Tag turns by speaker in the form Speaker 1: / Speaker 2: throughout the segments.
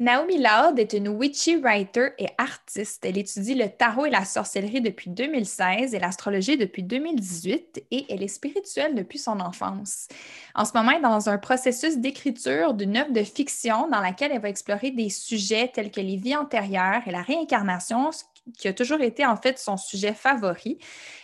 Speaker 1: Naomi Loud est une witchy writer et artiste. Elle étudie le tarot et la sorcellerie depuis 2016 et l'astrologie depuis 2018 et elle est spirituelle depuis son enfance. En ce moment, elle est dans un processus d'écriture d'une œuvre de fiction dans laquelle elle va explorer des sujets tels que les vies antérieures et la réincarnation, qui a toujours été en fait son sujet favori.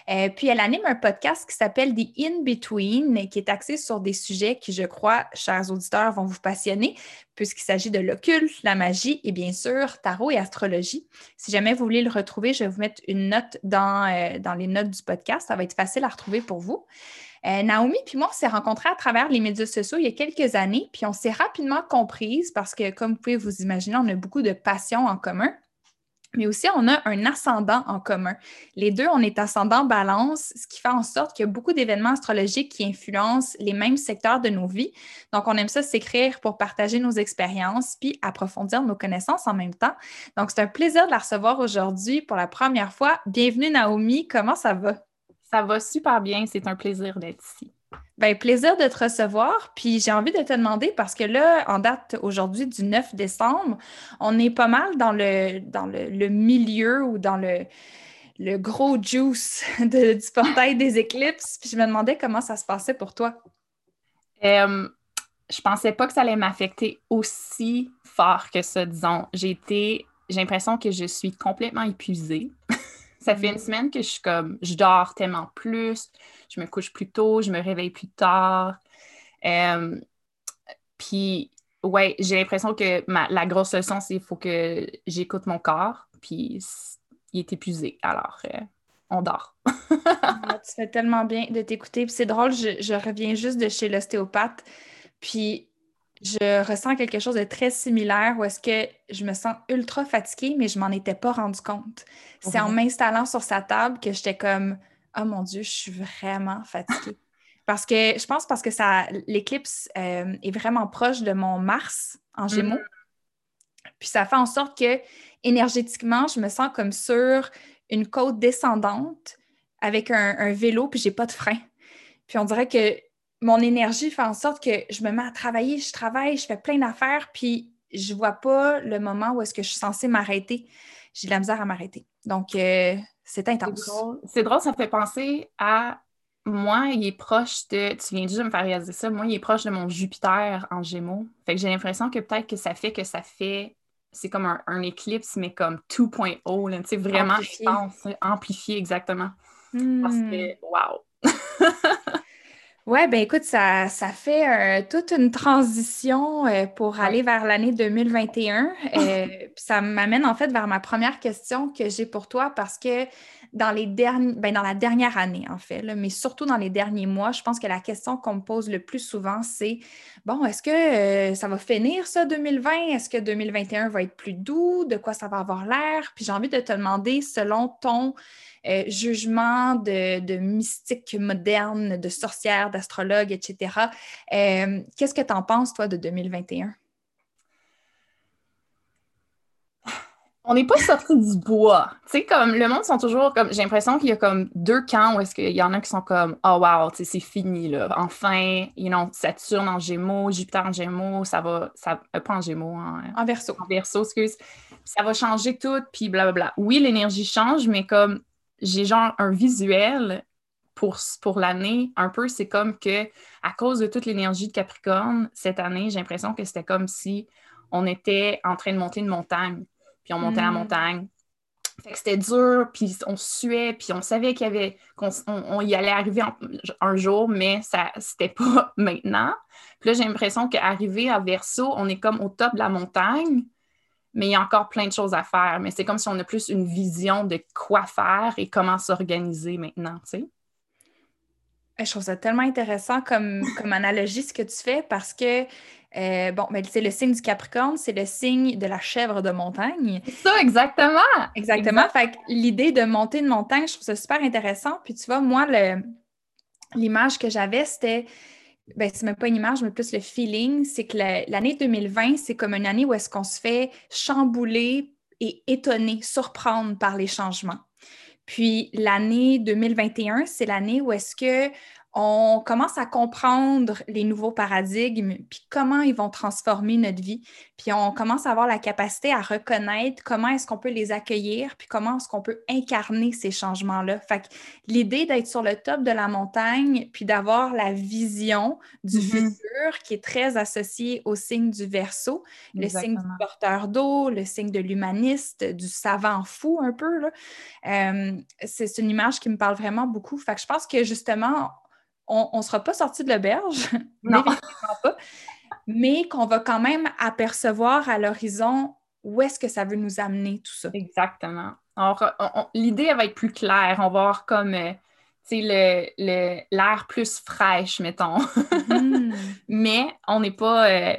Speaker 1: Euh, puis elle anime un podcast qui s'appelle The In-Between, qui est axé sur des sujets qui, je crois, chers auditeurs, vont vous passionner, puisqu'il s'agit de l'occulte, la magie et bien sûr tarot et astrologie. Si jamais vous voulez le retrouver, je vais vous mettre une note dans, euh, dans les notes du podcast. Ça va être facile à retrouver pour vous. Euh, Naomi puis moi, on s'est rencontrés à travers les médias sociaux il y a quelques années, puis on s'est rapidement comprises parce que, comme vous pouvez vous imaginer, on a beaucoup de passions en commun mais aussi on a un ascendant en commun. Les deux, on est ascendant balance, ce qui fait en sorte qu'il y a beaucoup d'événements astrologiques qui influencent les mêmes secteurs de nos vies. Donc, on aime ça s'écrire pour partager nos expériences puis approfondir nos connaissances en même temps. Donc, c'est un plaisir de la recevoir aujourd'hui pour la première fois. Bienvenue Naomi, comment ça va?
Speaker 2: Ça va super bien, c'est un plaisir d'être ici.
Speaker 1: Bien, plaisir de te recevoir. Puis j'ai envie de te demander, parce que là, en date aujourd'hui du 9 décembre, on est pas mal dans le, dans le, milieu ou dans le, le gros juice du portail des éclipses. Puis je me demandais comment ça se passait pour toi.
Speaker 2: Euh, je pensais pas que ça allait m'affecter aussi fort que ça, disons. J'ai été, j'ai l'impression que je suis complètement épuisée. Ça fait une mm. semaine que je suis comme, je dors tellement plus, je me couche plus tôt, je me réveille plus tard. Euh, puis, ouais, j'ai l'impression que la grosse leçon, c'est qu'il faut que j'écoute mon corps, puis il est épuisé. Alors, euh, on dort.
Speaker 1: Tu fais tellement bien de t'écouter. c'est drôle, je, je, reviens juste de chez l'ostéopathe, puis je ressens quelque chose de très similaire où est-ce que je me sens ultra fatiguée, mais je m'en étais pas rendu compte. C'est en m'installant sur sa table que j'étais comme Oh mon Dieu, je suis vraiment fatiguée. parce que je pense parce que ça l'éclipse euh, est vraiment proche de mon Mars en Gémeaux. Mhm. Puis ça fait en sorte que énergétiquement, je me sens comme sur une côte descendante avec un, un vélo, puis j'ai pas de frein. Puis on dirait que mon énergie fait en sorte que je me mets à travailler, je travaille, je fais plein d'affaires, puis je vois pas le moment où est-ce que je suis censée m'arrêter. J'ai de la misère à m'arrêter. Donc, euh, c'est intense.
Speaker 2: C'est drôle. ça me fait penser à moi, il est proche de. Tu viens de me faire réaliser ça. Moi, il est proche de mon Jupiter en Gémeaux. Fait que j'ai l'impression que peut-être que ça fait que ça fait. C'est comme un, éclipse, mais comme 2.0, tu sais, vraiment amplifié. amplifié, exactement. Parce hmm. que, wow!
Speaker 1: Oui, ben écoute, ça, ça fait euh, toute une transition euh, pour aller vers l'année 2021. Euh, ça m'amène en fait vers ma première question que j'ai pour toi parce que dans les derniers, ben, dans la dernière année, en fait, mais surtout dans les derniers mois, je pense que la question qu'on me pose le plus souvent, c'est bon, est-ce que ça va finir ça 2020? Est-ce que 2021 va être plus doux? De quoi ça va avoir l'air? Puis j'ai envie de te demander, selon ton euh, jugement de, mystique moderne, de sorcière, d'astrologue, etc. Euh, qu'est-ce que tu en penses, toi, de 2021?
Speaker 2: on n'est pas sorti du bois. Tu sais, comme le monde sont toujours comme. J'ai l'impression qu'il y a comme deux camps où est-ce qu'il y en a qui sont comme Oh wow, c'est fini, là. Enfin, you know, Saturne en Gémeaux, Jupiter en Gémeaux, ça va. Ça, euh, pas en Gémeaux, en,
Speaker 1: en verso.
Speaker 2: En verso, excuse. Ça va changer tout, puis blablabla. Oui, l'énergie change, mais comme j'ai genre un visuel pour, pour l'année, un peu, c'est comme que à cause de toute l'énergie de Capricorne, cette année, j'ai l'impression que c'était comme si on était en train de monter une montagne, puis on montait la hmm. montagne. Fait que c'était dur, puis on suait, puis on savait qu'il y avait qu'on y allait arriver un jour, mais ça c'était pas maintenant. Puis là, j'ai l'impression qu'arriver à Verseau, on est comme au top de la montagne, mais il y a encore plein de choses à faire. Mais c'est comme si on a plus une vision de quoi faire et comment s'organiser maintenant, tu sais.
Speaker 1: Je trouve ça tellement intéressant comme, comme analogie ce que tu fais parce que, euh, bon, mais c'est le signe du Capricorne, c'est le signe de la chèvre de montagne.
Speaker 2: Ça, exactement!
Speaker 1: Exactement. Fait l'idée de monter une montagne, je trouve ça super intéressant. Puis tu vois, moi, l'image que j'avais, c'était ben, c'est même pas une image, mais plus le feeling, c'est que l'année 2020, c'est comme une année où est-ce qu'on se fait chambouler et étonner, surprendre par les changements. Puis l'année 2021, c'est l'année où est-ce que on commence à comprendre les nouveaux paradigmes, puis comment ils vont transformer notre vie. Puis on commence à avoir la capacité à reconnaître comment est-ce qu'on peut les accueillir, puis comment est-ce qu'on peut incarner ces changements-là. Fait que l'idée d'être sur le top de la montagne, puis d'avoir la vision du mm-hmm. futur qui est très associée au signe du verso, le signe du porteur d'eau, le signe de l'humaniste, du savant fou un peu. Euh, c'est une image qui me parle vraiment beaucoup. Fait que je pense que justement, on ne sera pas sorti de l'auberge, pas, mais qu'on va quand même apercevoir à l'horizon où est-ce que ça veut nous amener tout ça.
Speaker 2: Exactement. Alors, l'idée va être plus claire. On va avoir comme euh, l'air le, plus fraîche, mettons. Mm. mais on n'est pas, euh,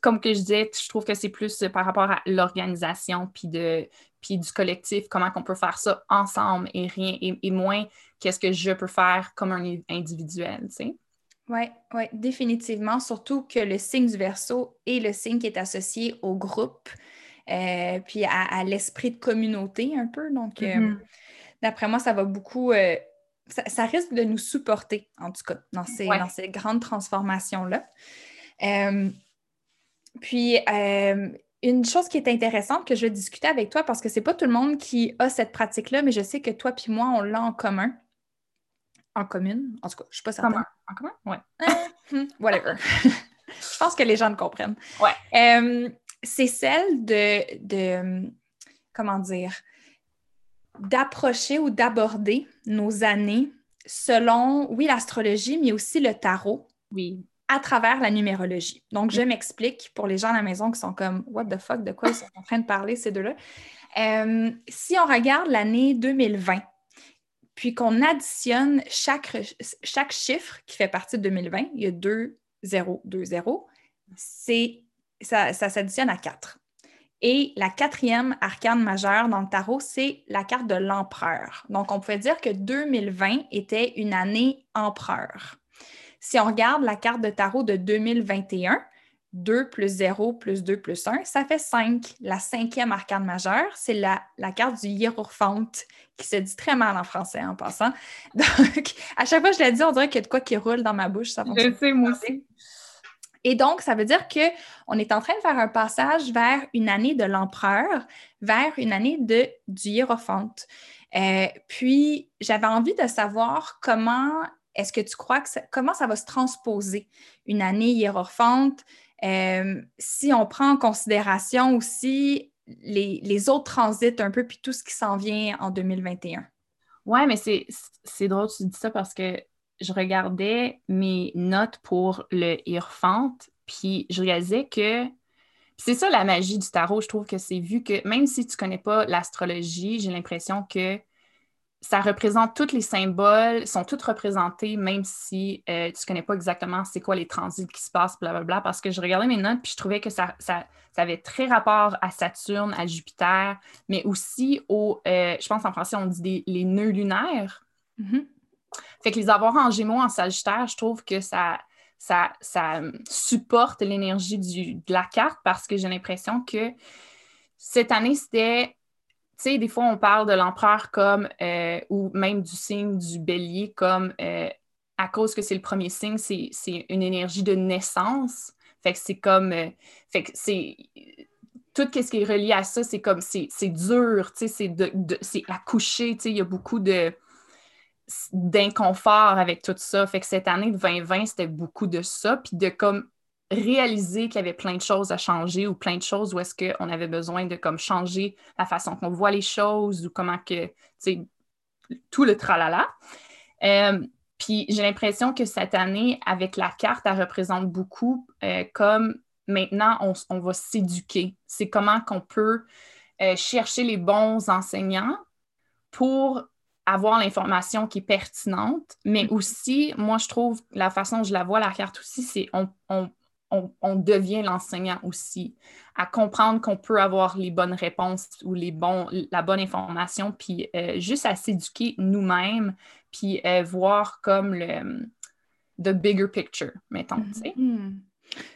Speaker 2: comme que je disais, je trouve que c'est plus par rapport à l'organisation puis de puis du collectif, comment on peut faire ça ensemble et rien et moins qu'est-ce que je peux faire comme un individuel, tu sais.
Speaker 1: Oui, ouais, définitivement. Surtout que le signe du verso est le signe qui est associé au groupe, euh, puis à, l'esprit de communauté un peu. Donc, euh, mm-hmm. d'après moi, ça va beaucoup. Euh, ça, risque de nous supporter, en tout cas, dans ces, dans ces grandes transformations-là. puis, une chose qui est intéressante que je vais discuter avec toi, parce que c'est pas tout le monde qui a cette pratique-là, mais je sais que toi puis moi, on l'a en commun en commune. En tout cas, je ne suis pas certaine.
Speaker 2: En commun? Oui.
Speaker 1: Euh, hmm, whatever. je pense que les gens le comprennent.
Speaker 2: Ouais.
Speaker 1: Euh, c'est celle de, de, comment dire, d'approcher ou d'aborder nos années selon, oui, l'astrologie, mais aussi le tarot.
Speaker 2: Oui.
Speaker 1: À travers la numérologie. Donc, je m'explique pour les gens à la maison qui sont comme What the fuck, de quoi ils sont en train de parler, ces deux-là. Euh, si on regarde l'année 2020, puis qu'on additionne chaque, chiffre qui fait partie de 2020, il y a 2, 0, 2, 0, ça, ça s'additionne à 4. Et la quatrième arcane majeure dans le tarot, c'est la carte de l'empereur. Donc, on pouvait dire que 2020 était une année empereur. Si on regarde la carte de tarot de 2021, 2 plus 0 plus 2 plus 1, ça fait 5. La cinquième arcane majeure, c'est la, la, carte du hiérophante, qui se dit très mal en français en passant. Donc, à chaque fois que je la dis, on dirait qu'il y a de quoi qui roule dans ma bouche. Ça
Speaker 2: je sais, moi aussi.
Speaker 1: Et donc, ça veut dire qu'on est en train de faire un passage vers une année de l'empereur, vers une année de, du hiérophante. Euh, puis, j'avais envie de savoir comment est-ce que tu crois que comment ça va se transposer une année hiérophante euh, si on prend en considération aussi les, autres transits un peu, puis tout ce qui s'en vient en 2021.
Speaker 2: Oui, mais c'est drôle que tu dis ça parce que je regardais mes notes pour le Hirfant, puis je réalisais que c'est ça la magie du tarot. Je trouve que c'est vu que même si tu connais pas l'astrologie, j'ai l'impression que ça représente tous les symboles, sont tous représentés, même si euh, tu ne connais pas exactement c'est quoi les transits qui se passent, blablabla, parce que je regardais mes notes, puis je trouvais que ça, ça, avait très rapport à Saturne, à Jupiter, mais aussi au, euh, je pense en français, on dit les nœuds lunaires. Mm-hmm. Fait que les avoir en Gémeaux, en Sagittaire, je trouve que ça, ça, ça supporte l'énergie de la carte parce que j'ai l'impression que cette année, c'était tu sais, des fois, on parle de l'empereur comme, euh, ou même du signe du bélier comme, euh, à cause que c'est le premier signe, c'est une énergie de naissance. Fait que c'est comme, euh, fait que c'est, tout ce qui est relié à ça, c'est comme, c'est dur, tu sais, c'est de, de accoucher, tu sais, il y a beaucoup de d'inconfort avec tout ça. Fait que cette année de 2020, c'était beaucoup de ça, puis de comme réaliser qu'il y avait plein de choses à changer ou plein de choses où est-ce qu'on avait besoin de comme changer la façon qu'on voit les choses ou comment que, tu sais, tout le tralala. Euh, puis j'ai l'impression que cette année, avec la carte, elle représente beaucoup euh, comme maintenant, on, va s'éduquer. C'est comment qu'on peut euh, chercher les bons enseignants pour avoir l'information qui est pertinente, mais mm-hmm. aussi, moi, je trouve, la façon dont je la vois, la carte aussi, c'est on, on, devient l'enseignant aussi, à comprendre qu'on peut avoir les bonnes réponses ou les bons, la bonne information, puis euh, juste à s'éduquer nous-mêmes, puis euh, voir comme le the bigger picture, mettons.
Speaker 1: Mm-hmm.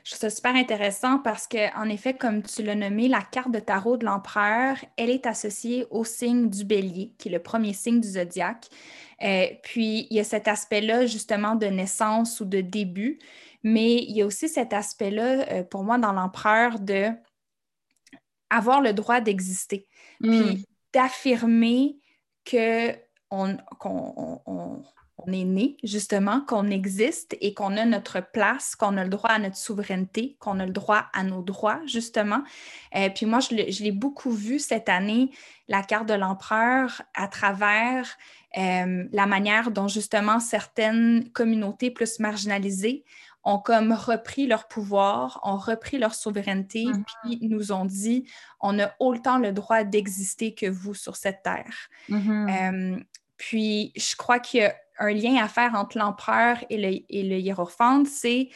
Speaker 1: Je trouve ça super intéressant parce que, en effet, comme tu l'as nommé, la carte de tarot de l'empereur, elle est associée au signe du bélier, qui est le premier signe du zodiaque. Euh, puis, il y a cet aspect-là, justement, de naissance ou de début, mais il y a aussi cet aspect-là, euh, pour moi, dans l'empereur, de avoir le droit d'exister, puis hmm. d'affirmer que qu'on on est né, justement, qu'on existe et qu'on a notre place, qu'on a le droit à notre souveraineté, qu'on a le droit à nos droits, justement. Euh, puis moi, je l'ai beaucoup vu cette année, la carte de l'empereur, à travers euh, la manière dont, justement, certaines communautés plus marginalisées ont comme repris leur pouvoir, ont repris leur souveraineté, mm-hmm. puis nous ont dit, on a autant le droit d'exister que vous sur cette terre. Mm-hmm. Euh, puis, je crois qu'il y a un lien à faire entre l'empereur et le, et le hiérophante, c'est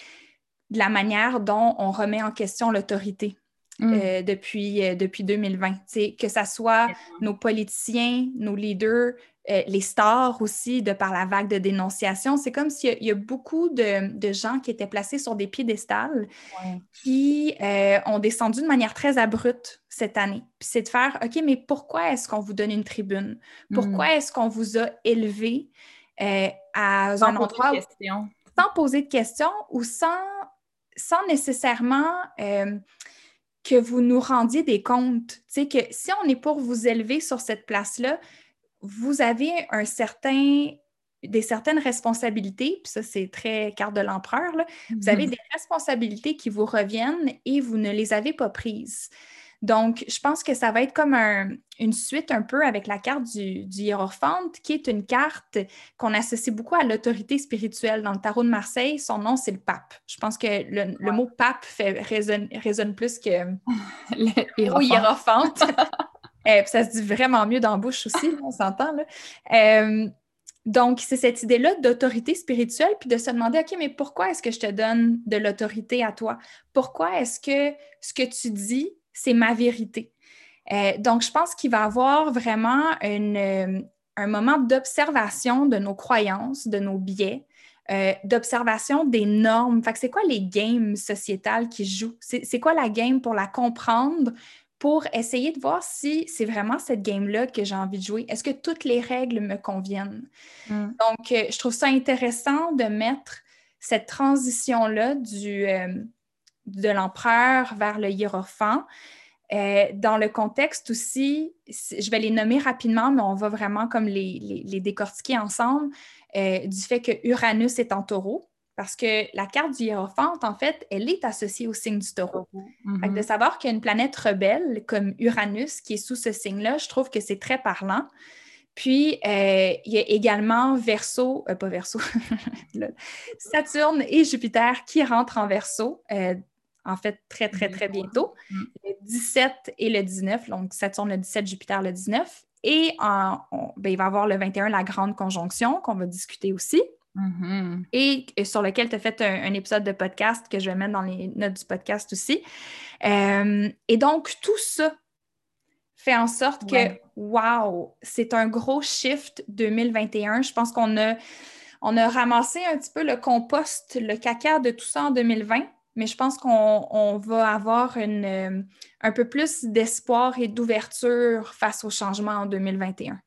Speaker 1: la manière dont on remet en question l'autorité. Mm. Euh, depuis, euh, depuis 2020. que ce soit nos politiciens, nos leaders, euh, les stars aussi, de par la vague de dénonciation. C'est comme s'il y, a beaucoup de, gens qui étaient placés sur des piédestals qui ont descendu de manière très abrupte cette année. Puis c'est de faire, OK, mais pourquoi est-ce qu'on vous donne une tribune? Pourquoi mm. est-ce qu'on vous a élevé? Euh, à un endroit sans poser de questions ou sans, sans nécessairement euh, que vous nous rendiez des comptes? Tu sais, que si on est pour vous élever sur cette place-là, vous avez un certain des certaines responsabilités, puis ça, c'est très carte de l'empereur, vous avez mhm. des responsabilités qui vous reviennent et vous ne les avez pas prises. Donc, je pense que ça va être comme une suite un peu avec la carte du, du hiérophante, qui est une carte qu'on associe beaucoup à l'autorité spirituelle. Dans le tarot de Marseille, son nom, c'est le pape. Je pense que le, mot pape fait, résonne, plus que le hiérophante. Euh, ça se dit vraiment mieux dans la bouche aussi, on s'entend. Euh, donc, c'est cette idée-là d'autorité spirituelle, puis de se demander, OK, mais pourquoi est-ce que je te donne de l'autorité à toi? Pourquoi est-ce que ce que tu dis c'est ma vérité? Euh, donc, je pense qu'il va y avoir vraiment euh, un moment d'observation de nos croyances, de nos biais, d'observation des normes. Fait c'est quoi les games sociétales qui jouent? C'est quoi la game pour la comprendre, pour essayer de voir si c'est vraiment cette game-là que j'ai envie de jouer? Est-ce que toutes les règles me conviennent? Mm. Donc, je trouve ça intéressant de mettre cette transition-là du de l'empereur vers le hiérophant. Euh, dans le contexte aussi, je vais les nommer rapidement, mais on va vraiment comme les, décortiquer ensemble, euh, du fait que Uranus est en taureau, parce que la carte du hiérophant, en fait, elle est associée au signe du taureau. Mm-hmm. de savoir qu'il y a une planète rebelle comme Uranus qui est sous ce signe-là, je trouve que c'est très parlant. Puis, euh, il y a également Verseau, pas Verseau, Saturne et Jupiter qui rentrent en Verseau en fait, très, très, très bientôt. Mm. Le 17 et le 19, donc Saturne le 17, Jupiter le 19. Et en, ben, il va y avoir le 21, la grande conjonction, qu'on va discuter aussi. Mm-hmm. Et, sur lequel tu as fait un, épisode de podcast que je vais mettre dans les notes du podcast aussi. Euh, et donc, tout ça fait en sorte que, wow, c'est un gros shift 2021. Je pense qu'on a, on a ramassé un petit peu le compost, le caca de tout ça en 2020 mais je pense qu'on va avoir une, euh, un peu plus d'espoir et d'ouverture face au changement en 2021.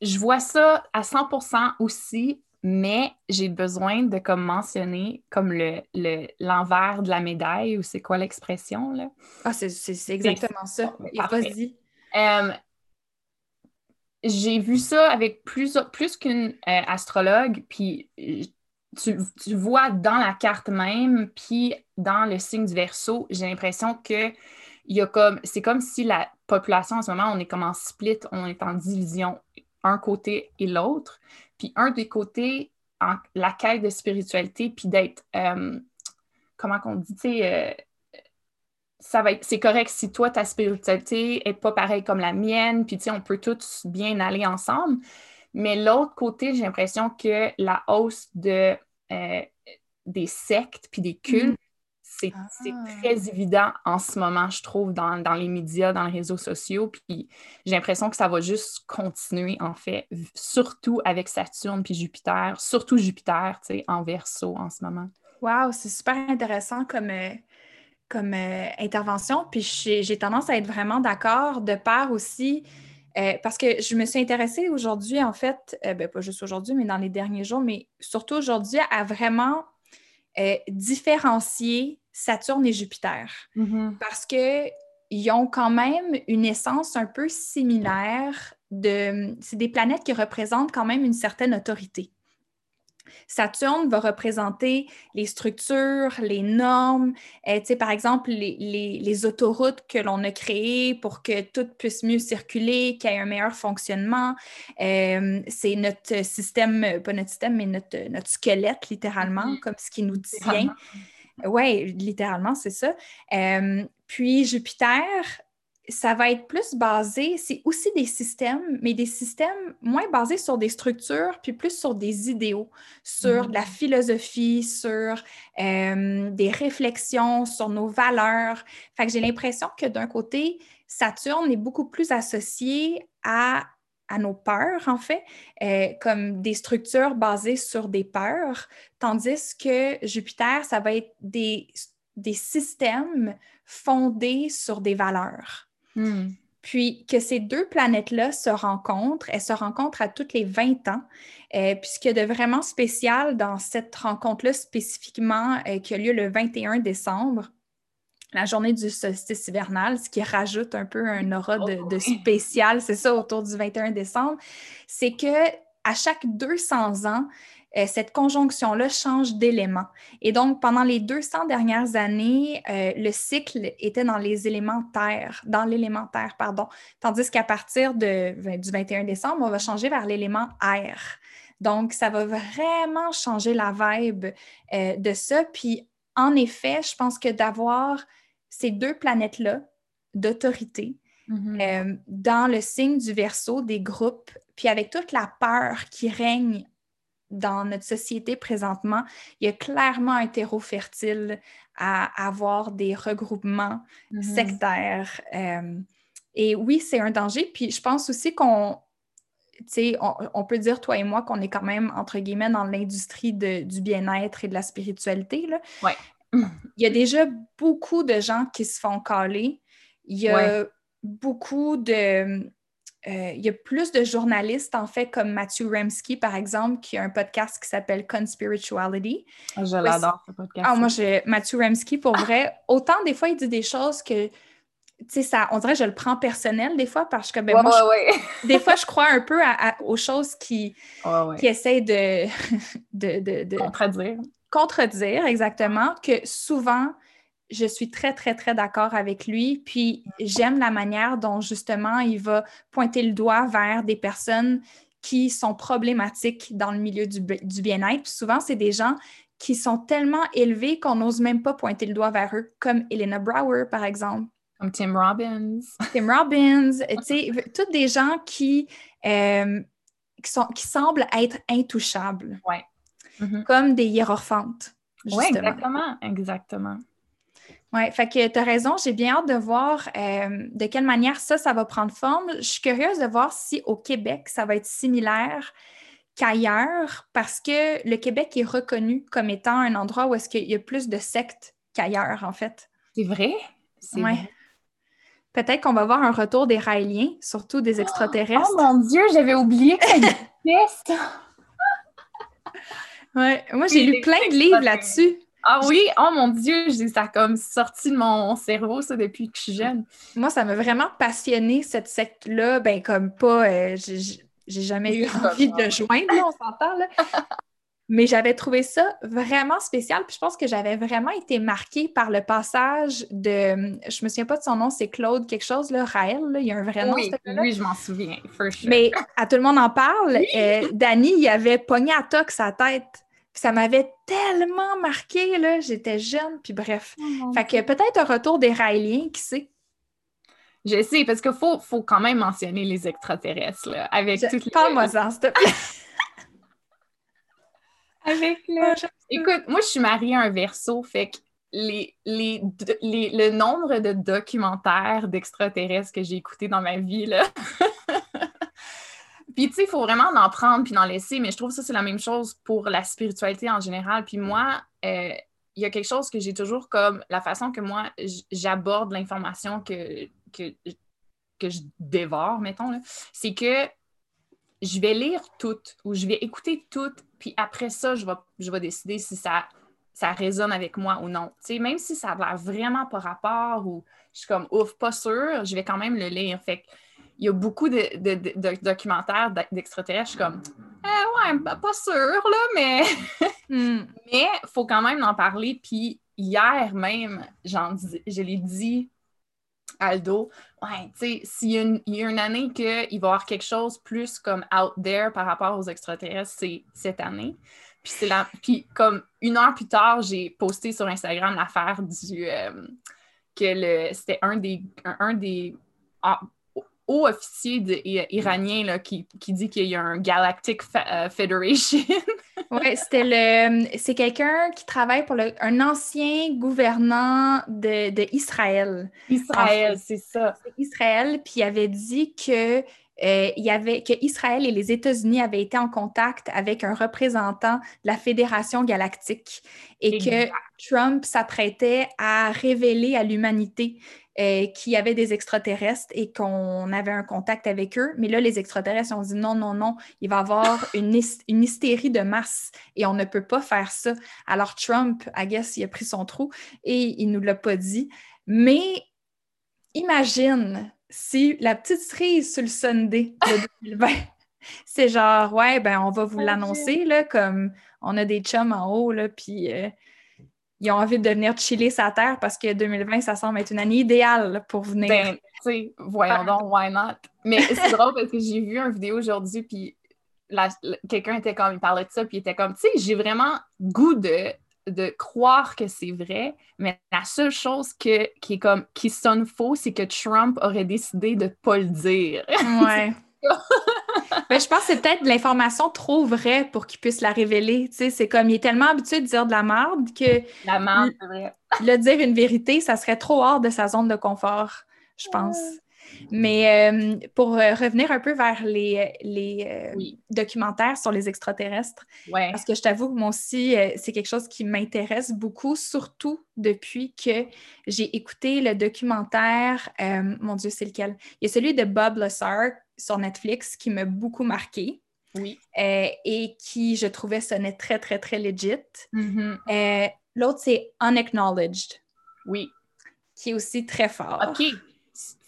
Speaker 2: Je vois ça à 100% aussi, mais j'ai besoin de comme mentionner comme le, l'envers de la médaille, ou c'est quoi l'expression, là?
Speaker 1: Ah, c'est, exactement ça. Vas-y.
Speaker 2: Euh, j'ai vu ça avec plus, plus qu'une euh, astrologue, puis tu, vois dans la carte même, puis dans le signe du verso, j'ai l'impression que il y a comme c'est comme si la population en ce moment, on est comme en split, on est en division, un côté et l'autre. Puis un des côtés, la quête de spiritualité, puis d'être, euh, comment qu'on dit, tu sais, euh, c'est correct si toi, ta spiritualité n'est pas pareille comme la mienne, puis tu sais, on peut tous bien aller ensemble. Mais l'autre côté, j'ai l'impression que la hausse de, euh, des sectes puis des cultes, c'est ah. très évident en ce moment, je trouve, dans, les médias, dans les réseaux sociaux. Puis j'ai l'impression que ça va juste continuer, en fait, surtout avec Saturne puis Jupiter, surtout Jupiter, tu sais, en verso en ce moment.
Speaker 1: Wow, c'est super intéressant comme, euh, comme euh, intervention. Puis j'ai tendance à être vraiment d'accord de part aussi, euh, parce que je me suis intéressée aujourd'hui, en fait, ben, pas juste aujourd'hui, mais dans les derniers jours, mais surtout aujourd'hui, à vraiment différencier Saturne et Jupiter.
Speaker 2: Mm-hmm.
Speaker 1: Parce qu'ils ont quand même une essence un peu similaire. De... C'est des planètes qui représentent quand même une certaine autorité. Saturne va représenter les structures, les normes, euh, par exemple, les, autoroutes que l'on a créées pour que tout puisse mieux circuler, qu'il y ait un meilleur fonctionnement. Euh, c'est notre système, pas notre système, mais notre, squelette, littéralement, mm-hmm. comme ce qui nous tient. Oui, littéralement, c'est ça. Euh, puis Jupiter, ça va être plus basé, c'est aussi des systèmes, mais des systèmes moins basés sur des structures, puis plus sur des idéaux, sur de la mm-hmm. philosophie, sur euh, des réflexions, sur nos valeurs. Fait que j'ai l'impression que d'un côté, Saturne est beaucoup plus associé à, à nos peurs, en fait, euh, comme des structures basées sur des peurs, tandis que Jupiter, ça va être des, des systèmes fondés sur des valeurs.
Speaker 2: Hmm.
Speaker 1: Puis que ces deux planètes-là se rencontrent, elles se rencontrent à toutes les 20 ans, euh, puisqu'il y a de vraiment spécial dans cette rencontre-là spécifiquement euh, qui a lieu le 21 décembre, la journée du solstice hivernal, ce qui rajoute un peu un aura de, de spécial, c'est ça, autour du 21 décembre, c'est que à chaque 200 ans, euh, cette conjonction-là change d'élément. Et donc, pendant les 200 dernières années, euh, le cycle était dans les éléments terre, dans l'élément terre, pardon. Tandis qu'à partir de, du 21 décembre, on va changer vers l'élément air. Donc, ça va vraiment changer la vibe euh, de ça. Puis, en effet, je pense que d'avoir ces deux planètes-là d'autorité,
Speaker 2: mm-hmm.
Speaker 1: dans le signe du verso des groupes, puis avec toute la peur qui règne dans notre société présentement, il y a clairement un terreau fertile à avoir des regroupements
Speaker 2: mm-hmm.
Speaker 1: sectaires. Euh, et oui, c'est un danger. Puis je pense aussi qu'on, tu sais, on, peut dire, toi et moi, qu'on est quand même, entre guillemets, dans l'industrie du bien-être et de la spiritualité. Là.
Speaker 2: Ouais.
Speaker 1: Il y a déjà beaucoup de gens qui se font caler. Il y a beaucoup de euh, il y a plus de journalistes, en fait, comme Matthew Remsky, par exemple, qui a un podcast qui s'appelle Conspirituality.
Speaker 2: Ah, je l'adore, ce podcast.
Speaker 1: Ah, moi, Matthew Remsky, pour vrai, autant des fois, il dit des choses que, tu sais, ça, on dirait que je le prends personnel des fois parce que, ben, moi, des fois, je crois un peu aux choses qui, qui essayent de, de, de, de...
Speaker 2: Contredire.
Speaker 1: Contredire, exactement, que souvent, je suis très, très, très d'accord avec lui. Puis j'aime la manière dont justement il va pointer le doigt vers des personnes qui sont problématiques dans le milieu du, bien-être. souvent, c'est des gens qui sont tellement élevés qu'on n'ose même pas pointer le doigt vers eux, comme Elena Brower, par exemple.
Speaker 2: Comme Tim Robbins.
Speaker 1: Tim Robbins, tu sais, tous des gens qui, euh, qui, sont, qui semblent être intouchables.
Speaker 2: Ouais.
Speaker 1: Mm-hmm. Comme des hiérophantes.
Speaker 2: Oui, exactement, exactement.
Speaker 1: Oui, fait que tu as raison, j'ai bien hâte de voir euh, de quelle manière ça, ça va prendre forme. Je suis curieuse de voir si au Québec, ça va être similaire qu'ailleurs, parce que le Québec est reconnu comme étant un endroit où est-ce qu'il y a plus de sectes qu'ailleurs, en fait.
Speaker 2: C'est vrai?
Speaker 1: Oui. Peut-être qu'on va voir un retour des raéliens, surtout des extraterrestres.
Speaker 2: Oh, mon Dieu, j'avais oublié que ça existe!
Speaker 1: Ouais. Moi, j'ai lu plein de livres là-dessus.
Speaker 2: Ah oui, oh mon Dieu, ça a comme sorti de mon cerveau, ça, depuis que je suis jeune.
Speaker 1: Moi, ça m'a vraiment passionné cette secte-là. Ben, comme pas, euh, j'ai jamais eu envie de le joindre, on s'entend, là. Mais j'avais trouvé ça vraiment spécial. Puis je pense que j'avais vraiment été marquée par le passage de. Je me souviens pas de son nom, c'est Claude quelque chose, là, Raël. il y a un vrai nom.
Speaker 2: Oui, oui je m'en souviens. For sure.
Speaker 1: Mais à tout le monde en parle. Euh, Danny, il avait pogné à toc sa tête ça m'avait tellement marqué, là. J'étais jeune, puis bref. Oh fait que peut-être un retour des Raéliens, qui sait?
Speaker 2: Je sais, parce qu'il faut, faut quand même mentionner les extraterrestres, là, avec toutes les...
Speaker 1: Parle-moi ça, s'il te plaît.
Speaker 2: avec le... Écoute, moi, je suis mariée à un verso, fait que les, les, le nombre de documentaires d'extraterrestres que j'ai écoutés dans ma vie, là... Puis, tu sais, il faut vraiment en prendre puis en laisser, mais je trouve que ça, c'est la même chose pour la spiritualité en général. Puis moi, euh, il y a quelque chose que j'ai toujours comme la façon que moi j'aborde l'information que, que, que je dévore, mettons, c'est que je vais lire toutes ou je vais écouter toutes, puis après ça, je vais, je vais décider si ça, ça résonne avec moi ou non. sais, même si ça a l'air vraiment pas rapport ou je suis comme ouf, pas sûr, je vais quand même le lire. Fait il y a beaucoup de, de, documentaires d'extraterrestres, je suis comme eh ouais, pas sûr, là, mais hmm. mais il faut quand même en parler. Puis hier même, je l'ai dit Aldo, ouais, tu sais, s'il y, a une année qu'il va y avoir quelque chose plus comme out there par rapport aux extraterrestres, c'est cette année. Puis, c'est la... Puis comme une heure plus tard, j'ai posté sur Instagram l'affaire du... Euh, que le... c'était un des, un, des ah, haut officier de, iranien là, qui, qui, dit qu'il y a un Galactic euh, Federation.
Speaker 1: oui, c'était le. C'est quelqu'un qui travaille pour le, un ancien gouvernant de, de Israël.
Speaker 2: Israël, c'est ça.
Speaker 1: Israël, puis il avait dit que. Euh, il y avait que Israël et les États-Unis avaient été en contact avec un représentant de la Fédération galactique et que Trump s'apprêtait à révéler à l'humanité euh, qu'il y avait des extraterrestres et qu'on avait un contact avec eux. Mais là, les extraterrestres ont dit non, non, non, il va y avoir une, une hystérie de masse et on ne peut pas faire ça. Alors Trump, I guess, il a pris son trou et il ne nous l'a pas dit. Mais imagine si la petite cerise sur le Sunday de 2020, c'est genre, ouais, ben on va vous l'annoncer, là, comme on a des chums en haut, là, puis euh, ils ont envie de venir chiller sa terre parce que 2020, ça semble être une année idéale pour venir.
Speaker 2: Ben, tu sais, voyons donc, why not? Mais c'est drôle parce que j'ai vu une vidéo aujourd'hui, puis quelqu'un était comme, il parlait de ça, puis il était comme, tu sais, j'ai vraiment goût de, de croire que c'est vrai, mais la seule chose que, qui est comme, qui sonne faux, c'est que Trump aurait décidé de pas le dire.
Speaker 1: Ouais. ben, je pense que c'est peut-être de l'information trop vraie pour qu'il puisse la révéler. C'est comme il est tellement habitué de dire de la merde que.
Speaker 2: La merde, c'est vrai.
Speaker 1: le dire une vérité, ça serait trop hors de sa zone de confort, je pense. Mais euh, pour euh, revenir un peu vers les, les euh, documentaires sur les extraterrestres, parce que je t'avoue que moi aussi, c'est quelque chose qui m'intéresse beaucoup, surtout depuis que j'ai écouté le documentaire, mon Dieu, c'est lequel? Il y a celui de Bob Lessard sur Netflix qui m'a beaucoup marqué.
Speaker 2: Oui.
Speaker 1: et qui, je trouvais, sonnait très, très, très legit.
Speaker 2: Mm-hmm.
Speaker 1: L'autre, c'est Unacknowledged.
Speaker 2: Oui.
Speaker 1: Qui est aussi très fort.
Speaker 2: OK.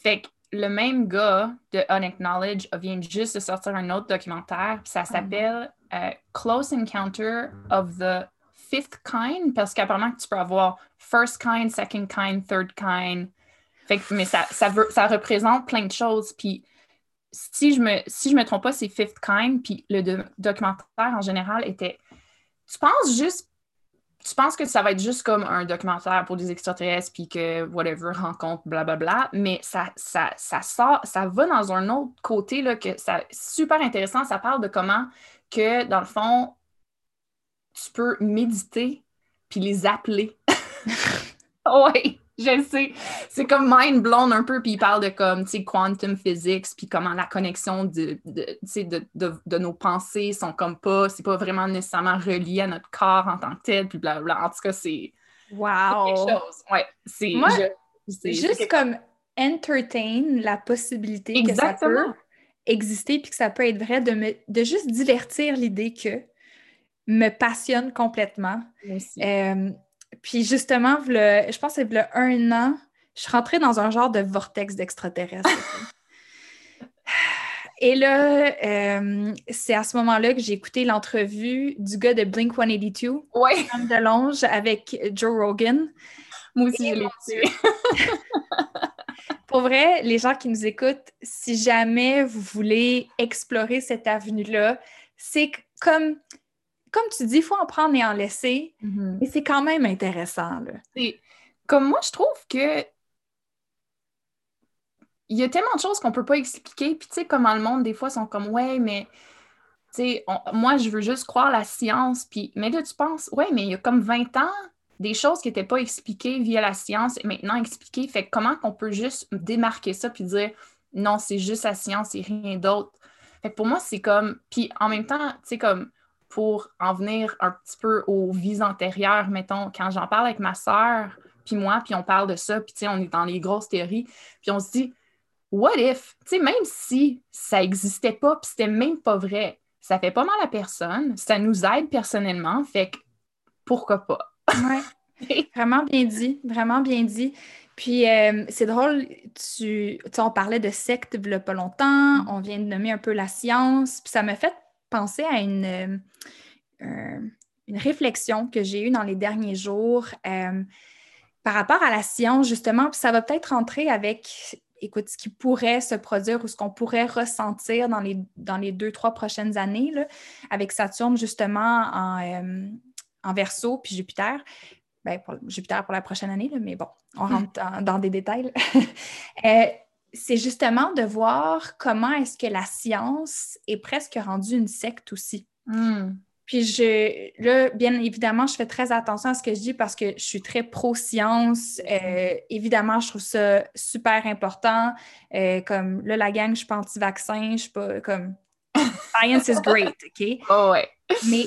Speaker 2: Fait que le même gars de Unacknowledged vient juste de sortir un autre documentaire, ça ah. s'appelle euh, Close Encounter of the Fifth Kind, parce qu'apparemment tu peux avoir First Kind, Second Kind, Third Kind. Fait mais ça, ça, veut, ça représente plein de choses. Puis si je me, si je me trompe pas, c'est Fifth Kind, puis le documentaire en général était. Tu penses juste tu penses que ça va être juste comme un documentaire pour des extraterrestres, puis que whatever, rencontre, blablabla, mais ça, ça, ça sort, ça va dans un autre côté, là, que c'est super intéressant. Ça parle de comment que, dans le fond, tu peux méditer puis les appeler. oui. Je sais. C'est comme mind blown un peu, puis il parle de comme, tu sais, quantum physics, puis comment la connexion de, de, de, de, nos pensées sont comme pas, c'est pas vraiment nécessairement relié à notre corps en tant que tel, puis blablabla. En tout cas, c'est.
Speaker 1: Wow!
Speaker 2: quelque chose. Ouais, c'est.
Speaker 1: juste comme entertain la possibilité que ça peut exister, puis que ça peut être vrai, de, me, de juste divertir l'idée que me passionne complètement. Euh, puis justement, je pense que c'est le un an, je suis rentrée dans un genre de vortex d'extraterrestres. Et là, euh, c'est à ce moment-là que j'ai écouté l'entrevue du gars de Blink 182,
Speaker 2: ouais.
Speaker 1: de Longe, avec Joe Rogan.
Speaker 2: Moi aussi, je l'ai
Speaker 1: Pour vrai, les gens qui nous écoutent, si jamais vous voulez explorer cette avenue-là, c'est comme comme tu dis, il faut en prendre et en laisser, mm-hmm. mais c'est quand même intéressant. Là.
Speaker 2: Comme moi, je trouve que il y a tellement de choses qu'on peut pas expliquer. Puis, tu sais, comment le monde, des fois, sont comme, ouais, mais, tu sais, moi, je veux juste croire la science. Puis, mais là, tu penses, ouais, mais il y a comme 20 ans, des choses qui n'étaient pas expliquées via la science et maintenant expliquées. Fait comment qu'on peut juste démarquer ça puis dire, non, c'est juste la science et rien d'autre? Fait pour moi, c'est comme, puis en même temps, tu sais, comme, pour en venir un petit peu aux vies antérieures, mettons, quand j'en parle avec ma sœur, puis moi, puis on parle de ça, puis tu sais, on est dans les grosses théories, puis on se dit, what if, tu sais, même si ça n'existait pas, puis c'était même pas vrai, ça fait pas mal à personne, ça nous aide personnellement, fait que pourquoi pas?
Speaker 1: Ouais. vraiment bien dit, vraiment bien dit. Puis euh, c'est drôle, tu, on parlait de secte il n'y a pas longtemps, mm. on vient de nommer un peu la science, puis ça m'a fait penser à une, euh, une réflexion que j'ai eue dans les derniers jours euh, par rapport à la science, justement, puis ça va peut-être rentrer avec écoute, ce qui pourrait se produire ou ce qu'on pourrait ressentir dans les, dans les deux, trois prochaines années, là, avec Saturne justement en, euh, en verso, puis Jupiter. Ben, pour Jupiter pour la prochaine année, mais bon, on hmm. rentre dans, des détails. C'est justement de voir comment est-ce que la science est presque rendue une secte aussi.
Speaker 2: Hmm.
Speaker 1: Puis je, là, bien évidemment, je fais très attention à ce que je dis parce que je suis très pro-science. Euh, évidemment, je trouve ça super important. Euh, comme là, la gang, je suis pas anti-vaccin, je suis pas comme science is great, OK?
Speaker 2: Oh ouais.
Speaker 1: Mais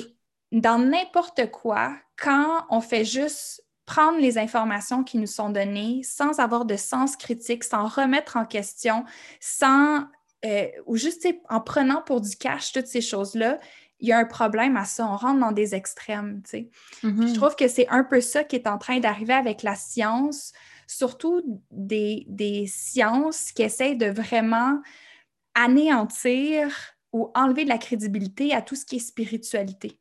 Speaker 1: dans n'importe quoi, quand on fait juste prendre les informations qui nous sont données sans avoir de sens critique, sans remettre en question, sans euh, ou juste en prenant pour du cash toutes ces choses-là, il y a un problème à ça. On rentre dans des extrêmes, sais.
Speaker 2: Mm-hmm.
Speaker 1: Je trouve que c'est un peu ça qui est en train d'arriver avec la science, surtout des, sciences qui essayent de vraiment anéantir ou enlever de la crédibilité à tout ce qui est spiritualité.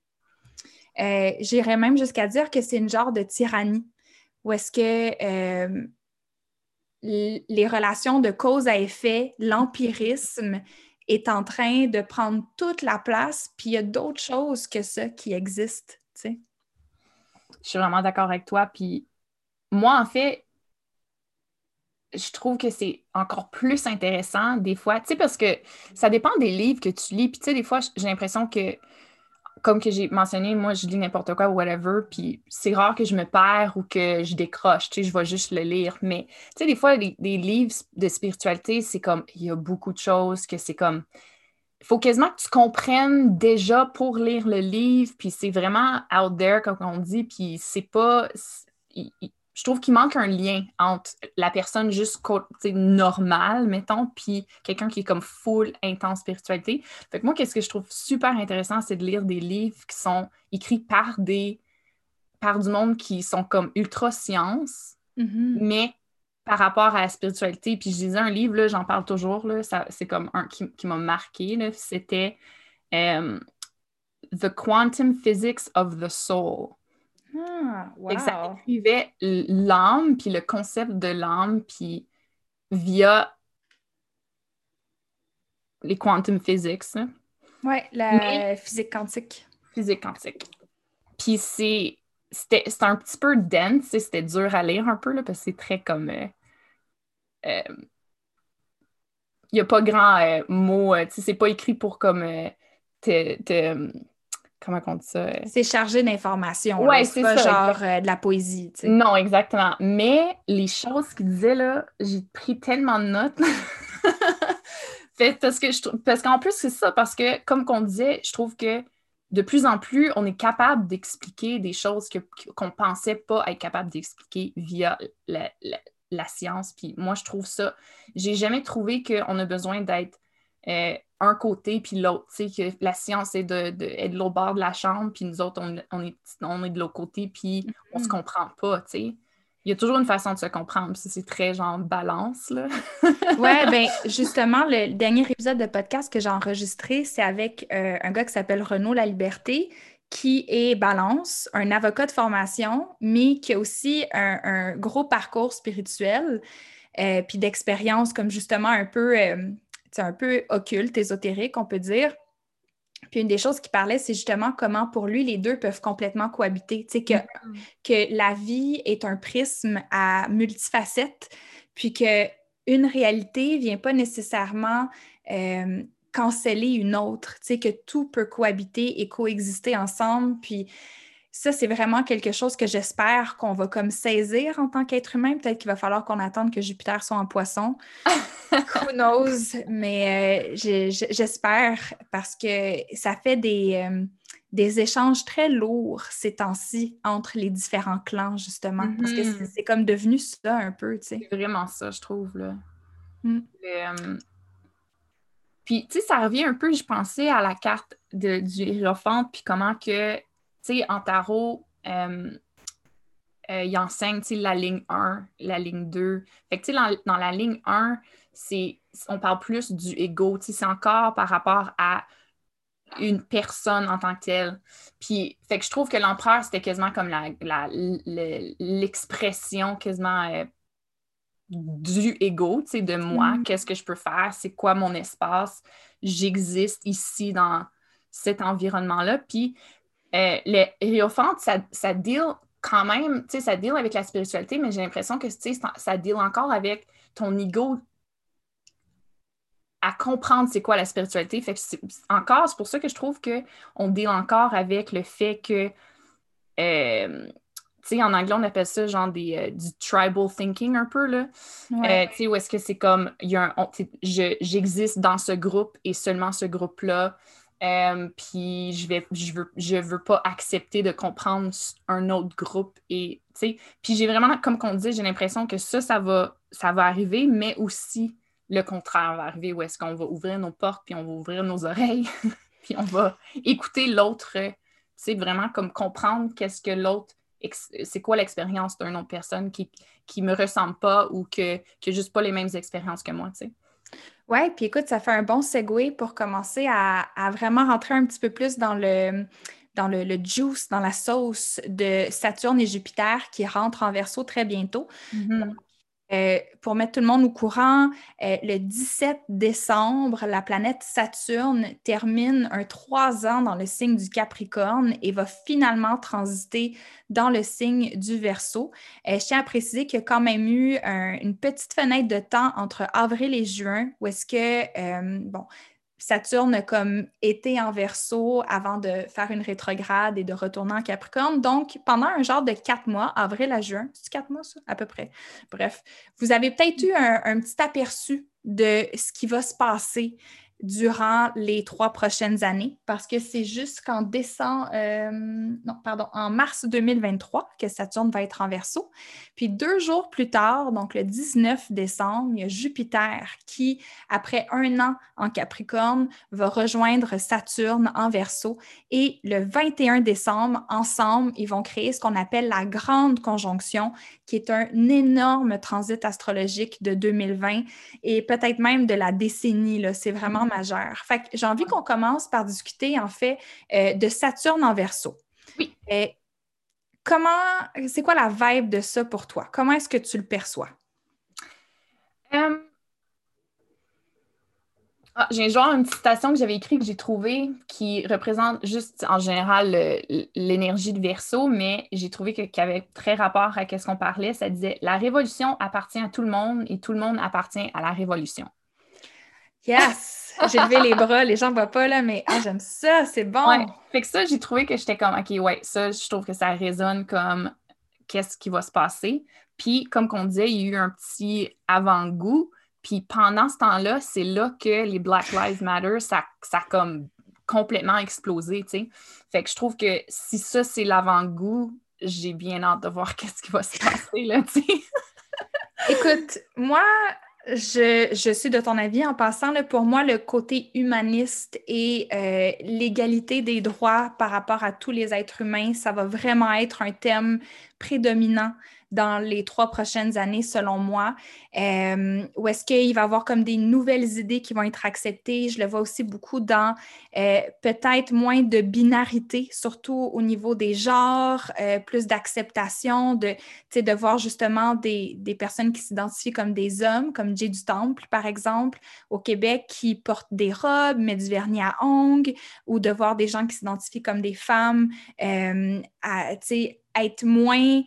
Speaker 1: Euh, j'irais même jusqu'à dire que c'est une genre de tyrannie, où est-ce que euh, les relations de cause à effet, l'empirisme, est en train de prendre toute la place, puis il y a d'autres choses que ça qui existent, tu sais.
Speaker 2: Je suis vraiment d'accord avec toi, puis moi, en fait, je trouve que c'est encore plus intéressant des fois, tu sais, parce que ça dépend des livres que tu lis, puis tu sais, des fois, j'ai l'impression que comme que j'ai mentionné, moi, je lis n'importe quoi ou whatever, puis c'est rare que je me perds ou que je décroche, tu sais, je vais juste le lire. Mais, tu sais, des fois, les, livres de spiritualité, c'est comme, il y a beaucoup de choses que c'est comme, il faut quasiment que tu comprennes déjà pour lire le livre, puis c'est vraiment out there, comme on dit, puis c'est pas je trouve qu'il manque un lien entre la personne juste normale, mettons, puis quelqu'un qui est comme full intense spiritualité. Fait que moi, qu'est-ce que je trouve super intéressant, c'est de lire des livres qui sont écrits par des par du monde qui sont comme ultra science,
Speaker 1: mm-hmm.
Speaker 2: mais par rapport à la spiritualité. Puis je disais un livre, j'en parle toujours, c'est comme un qui, m'a marqué, c'était euh, The Quantum Physics of the Soul.
Speaker 1: Ah,
Speaker 2: ça décrivait l'âme, puis le concept de l'âme, puis via les quantum physics.
Speaker 1: Oui, la physique quantique.
Speaker 2: Physique quantique. Puis c'est c'était un petit peu dense, c'était dur à lire un peu, là, parce que c'est très comme... Euh, euh, il n'y a pas grand euh, mot, c'est pas écrit pour comme te, comment on dit ça? Euh?
Speaker 1: C'est chargé d'informations.
Speaker 2: Ouais, c'est
Speaker 1: pas genre euh, de la poésie.
Speaker 2: Non, exactement. Mais les choses qu'il disait là, j'ai pris tellement de notes. parce que je parce qu'en plus, c'est ça, parce que comme qu'on disait, je trouve que de plus en plus, on est capable d'expliquer des choses qu'on ne pensait pas être capable d'expliquer via la, la, science. Puis moi, je trouve ça. J'ai jamais trouvé qu'on a besoin d'être euh, un côté puis l'autre. Tu sais, que la science est de, de, l'autre bord de la chambre, puis nous autres, on, est, on est de l'autre côté, puis on se mm-hmm. comprend pas, tu sais. Il y a toujours une façon de se comprendre, c'est très genre balance, là.
Speaker 1: ouais, ben justement, le dernier épisode de podcast que j'ai enregistré, c'est avec euh, un gars qui s'appelle Renaud La Liberté, qui est balance, un avocat de formation, mais qui a aussi un, gros parcours spirituel, euh, puis d'expérience comme justement un peu... Euh, un peu occulte, ésotérique, on peut dire. Puis une des choses qu'il parlait, c'est justement comment pour lui, les deux peuvent complètement cohabiter. Tu sais, que, mm. que la vie est un prisme à multifacettes, puis qu'une réalité ne vient pas nécessairement euh, canceller une autre. Tu sais, que tout peut cohabiter et coexister ensemble. Puis ça, c'est vraiment quelque chose que j'espère qu'on va comme saisir en tant qu'être humain. Peut-être qu'il va falloir qu'on attende que Jupiter soit en poisson. Who knows? Mais euh, j'espère parce que ça fait des, euh, des échanges très lourds ces temps-ci entre les différents clans, justement. Parce que
Speaker 2: Mhm.
Speaker 1: c'est comme devenu ça un peu, tu sais.
Speaker 2: C'est vraiment ça, je trouve. Là.
Speaker 1: Mm.
Speaker 2: Euh, Puis, tu sais, ça revient un peu, je pensais à la carte de, du Hiérophante, puis comment que, tu sais, en tarot, euh, euh, il enseigne, la ligne 1, la ligne 2. Fait que, dans, dans la ligne 1, c'est, on parle plus du ego, tu sais, c'est encore par rapport à une personne en tant que telle. Puis, fait que je trouve que l'empereur, c'était quasiment comme la, la- le- l'expression quasiment euh, du ego, tu sais, de moi,
Speaker 1: Mhm.
Speaker 2: qu'est-ce que je peux faire, c'est quoi mon espace, j'existe ici dans cet environnement-là. Puis, euh, le Hierophante, ça, ça deal quand même, tu sais, ça deal avec la spiritualité, mais j'ai l'impression que, tu sais, ça- deal encore avec ton ego à comprendre c'est quoi la spiritualité. Fait que encore, c'est pour ça que je trouve qu'on deal encore avec le fait que, euh, tu sais, en anglais, on appelle ça genre des, euh, du tribal thinking un peu, là.
Speaker 1: Ouais.
Speaker 2: Euh, tu sais, où est-ce que c'est comme, il y a un, je- j'existe dans ce groupe et seulement ce groupe-là. Euh, puis je vais, je veux, je veux pas accepter de comprendre un autre groupe et, tu sais, puis j'ai vraiment, comme qu'on dit, j'ai l'impression que ça, ça va, ça va arriver, mais aussi le contraire va arriver, où est-ce qu'on va ouvrir nos portes, puis on va ouvrir nos oreilles, puis on va écouter l'autre, euh, tu sais, vraiment comme comprendre qu'est-ce que l'autre, c'est quoi l'expérience d'une autre personne qui, qui me ressemble pas ou que, qui a juste pas les mêmes expériences que moi, tu sais.
Speaker 1: Ouais, puis écoute, ça fait un bon segue pour commencer à, vraiment rentrer un petit peu plus dans le, dans le, le juice, dans la sauce de Saturne et Jupiter qui rentrent en verso très bientôt. Euh, pour mettre tout le monde au courant, euh, le 17 décembre, la planète Saturne termine un trois ans dans le signe du Capricorne et va finalement transiter dans le signe du Verseau. Euh, je tiens à préciser qu'il y a quand même eu un- une petite fenêtre de temps entre avril et juin où est-ce que, bon, Saturne comme été en verso avant de faire une rétrograde et de retourner en Capricorne. Donc, pendant un genre de quatre mois, avril à juin, c'est quatre mois ça, à peu près. Bref, vous avez peut-être eu un petit aperçu de ce qui va se passer durant les trois prochaines années parce que c'est jusqu'en décembre, euh, non, pardon, en mars 2023 que Saturne va être en verso. Puis deux jours plus tard, donc le 19 décembre, il y a Jupiter qui, après un an en Capricorne, va rejoindre Saturne en verso. Et le 21 décembre, ensemble, ils vont créer ce qu'on appelle la grande conjonction, qui est un énorme transit astrologique de 2020 et peut-être même de la décennie. C'est vraiment majeur. Fait j'ai envie qu'on commence par discuter, en fait, euh, de Saturne en verso.
Speaker 2: Oui.
Speaker 1: Euh, comment, c'est quoi la vibe de ça pour toi? Comment est-ce que tu le perçois?
Speaker 2: Euh, ah, j'ai genre une citation que j'avais écrite que j'ai trouvée qui représente juste en général l'énergie de Verseau, mais j'ai trouvé que, qu'il y avait très rapport à ce qu'on parlait. Ça disait La révolution appartient à tout le monde et tout le monde appartient à la révolution.
Speaker 1: Yes! J'ai levé les bras, les gens ne voient pas là, mais ah, j'aime ça, c'est bon.
Speaker 2: Ouais. Fait que ça, j'ai trouvé que j'étais comme OK, ouais, ça, je trouve que ça résonne comme qu'est-ce qui va se passer. Puis, comme qu'on disait, il y a eu un petit avant-goût. Puis pendant ce temps-là, c'est là que les Black Lives Matter, ça, ça a comme complètement explosé, tu sais. Fait que je trouve que si ça, c'est l'avant-goût, j'ai bien hâte de voir qu'est-ce qui va se passer, là, tu sais.
Speaker 1: Écoute, moi, je, je suis de ton avis en passant. Pour moi, le côté humaniste et euh, l'égalité des droits par rapport à tous les êtres humains, ça va vraiment être un thème prédominant dans les trois prochaines années, selon moi. Euh, ou est-ce qu'il va y avoir comme des nouvelles idées qui vont être acceptées? Je le vois aussi beaucoup dans euh, peut-être moins de binarité, surtout au niveau des genres, euh, plus d'acceptation, de, de voir justement des, des personnes qui s'identifient comme des hommes, comme Jay du Temple, par exemple, au Québec, qui portent des robes, mais du vernis à ongles, ou de voir des gens qui s'identifient comme des femmes, euh, être moins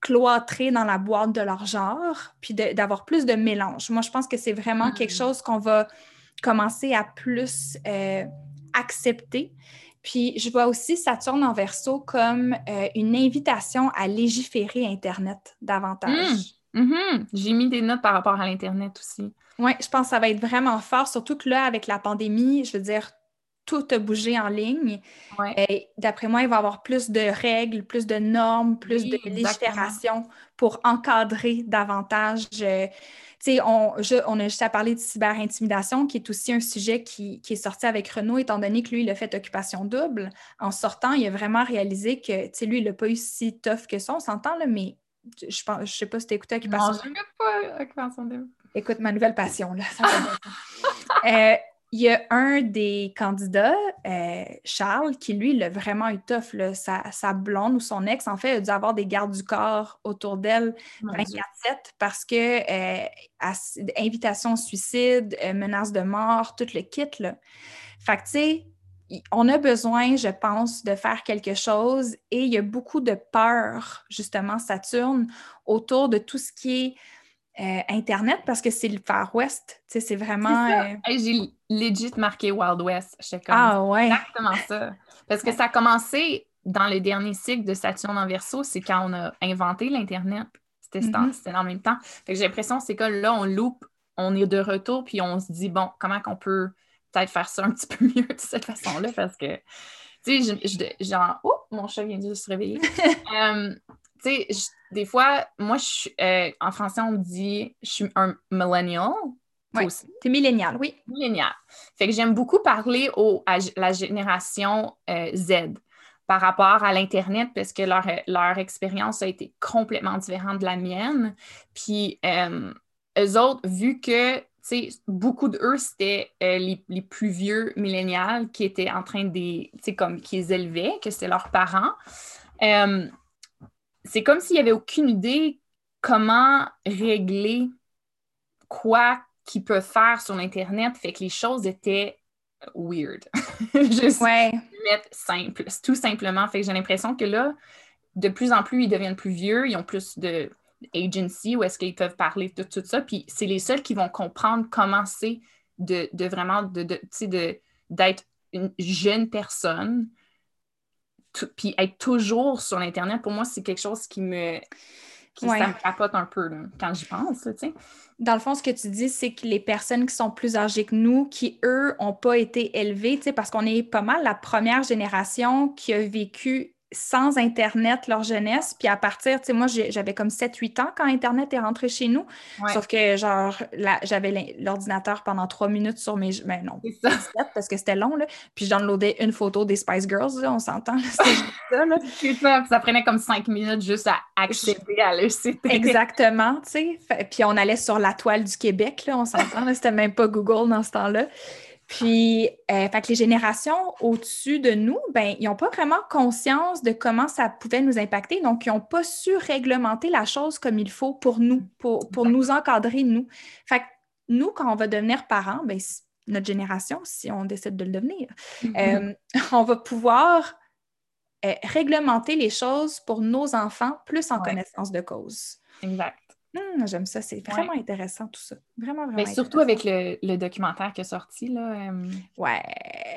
Speaker 1: cloîtrés dans la boîte de leur genre, puis d'avoir plus de mélange. Moi, je pense que c'est vraiment
Speaker 2: Mm.
Speaker 1: quelque chose qu'on va commencer à plus euh, accepter. Puis je vois aussi Saturne en verso comme euh, une invitation à légiférer Internet davantage.
Speaker 2: Mhm. J'ai mis des notes par rapport à l'Internet aussi.
Speaker 1: Oui, je pense que ça va être vraiment fort, surtout que là, avec la pandémie, je veux dire, tout a bougé en ligne.
Speaker 2: Ouais.
Speaker 1: D'après moi, il va y avoir plus de règles, plus de normes, plus
Speaker 2: Oui,
Speaker 1: de légifération pour encadrer davantage. euh, tu sais, on, je- on a juste à parler de cyberintimidation, qui est aussi un sujet qui, qui est sorti avec Renaud, étant donné que lui, il a fait occupation double. En sortant, il a vraiment réalisé que, tu sais, lui, il n'a pas eu si tough que ça, on s'entend, là, mais je pense, je sais pas si tu écouté
Speaker 2: Non,
Speaker 1: occupation
Speaker 2: je n'écoute pas Occupation Double.
Speaker 1: Écoute, ma nouvelle passion, là. ça. Euh, Il y a un des candidats, euh, Charles, qui lui l'a vraiment eu tough. là. Sa, sa blonde ou son ex, en fait, a dû avoir des gardes du corps autour d'elle
Speaker 2: Mon
Speaker 1: 24-7
Speaker 2: Dieu.
Speaker 1: parce que euh, invitation au suicide, euh, menace de mort, tout le kit. Là. Fait que, tu sais, on a besoin, je pense, de faire quelque chose et il y a beaucoup de peur, justement, Saturne, autour de tout ce qui est euh, Internet parce que c'est le Far West. C'est vraiment. Euh,
Speaker 2: Hey, J'ai legit marqué Wild West. Comme
Speaker 1: Ah ouais.
Speaker 2: exactement ça. Parce que ça a commencé dans le dernier cycle de Saturne en verso, c'est quand on a inventé l'Internet. C'était
Speaker 1: Mhm.
Speaker 2: c'était en même temps. J'ai l'impression que c'est que là, on loupe, on est de retour, puis on se dit, bon, comment qu'on peut peut-être faire ça un petit peu mieux de cette façon-là? Parce que, tu sais, genre, oh, mon chat vient de se réveiller. Euh, tu sais, des fois, moi, je suis, euh, en français, on dit, je suis un millennial. Aussi
Speaker 1: T'es millénial, oui.
Speaker 2: millénial. Fait que j'aime beaucoup parler au, à la génération euh, Z par rapport à l'Internet parce que leur, leur expérience a été complètement différente de la mienne. Puis euh, eux autres, vu que beaucoup d'eux, c'était euh, les, les plus vieux millénials qui étaient en train de, les- tu sais, comme qui les élevaient, que c'était leurs parents. euh, c'est comme s'il n'y avait aucune idée comment régler quoi qu'ils peuvent faire sur l'Internet. Fait que les choses étaient weird. Juste
Speaker 1: Ouais.
Speaker 2: mettre simple, tout simplement. Fait que j'ai l'impression que là, de plus en plus, ils deviennent plus vieux, ils ont plus de agency où est-ce qu'ils peuvent parler de tout ça. Puis c'est les seuls qui vont comprendre comment c'est de, de vraiment de- d'être une jeune personne. Puis être toujours sur l'Internet, pour moi, c'est quelque chose qui me. Qui,
Speaker 1: Ouais.
Speaker 2: Ça me capote un peu là, quand j'y pense, là, tu sais.
Speaker 1: Dans le fond, ce que tu dis, c'est que les personnes qui sont plus âgées que nous, qui, eux, n'ont pas été élevées, tu sais, parce qu'on est pas mal la première génération qui a vécu sans Internet leur jeunesse. Puis à partir, tu sais, moi, j'avais comme 7-8 ans quand Internet est rentré chez nous.
Speaker 2: Ouais.
Speaker 1: Sauf que, genre, j'avais l'ordinateur pendant trois minutes sur mes... Ben non,
Speaker 2: ça.
Speaker 1: 17 parce que c'était long, là. Puis je downloadais une photo des Spice Girls, là, on s'entend. C'était ça, là.
Speaker 2: Ça, ça prenait comme cinq minutes juste à accéder à l'ECT.
Speaker 1: Exactement, tu sais. Puis on allait sur la toile du Québec, là, on s'entend, c'était même pas Google dans ce temps-là. Puis, euh, fait que les générations au-dessus de nous, ben, ils n'ont pas vraiment conscience de comment ça pouvait nous impacter. Donc, ils n'ont pas su réglementer la chose comme il faut pour nous, pour, pour nous encadrer, nous. Fait que nous, quand on va devenir parents, ben, notre génération, si on décide de le devenir, euh, on va pouvoir euh, réglementer les choses pour nos enfants plus en
Speaker 2: Ouais.
Speaker 1: connaissance de cause.
Speaker 2: Exact.
Speaker 1: Hum, J'aime ça, c'est vraiment intéressant tout ça. Vraiment, vraiment.
Speaker 2: Mais surtout
Speaker 1: intéressant.
Speaker 2: avec le, le documentaire qui est sorti, là, euh,
Speaker 1: Ouais,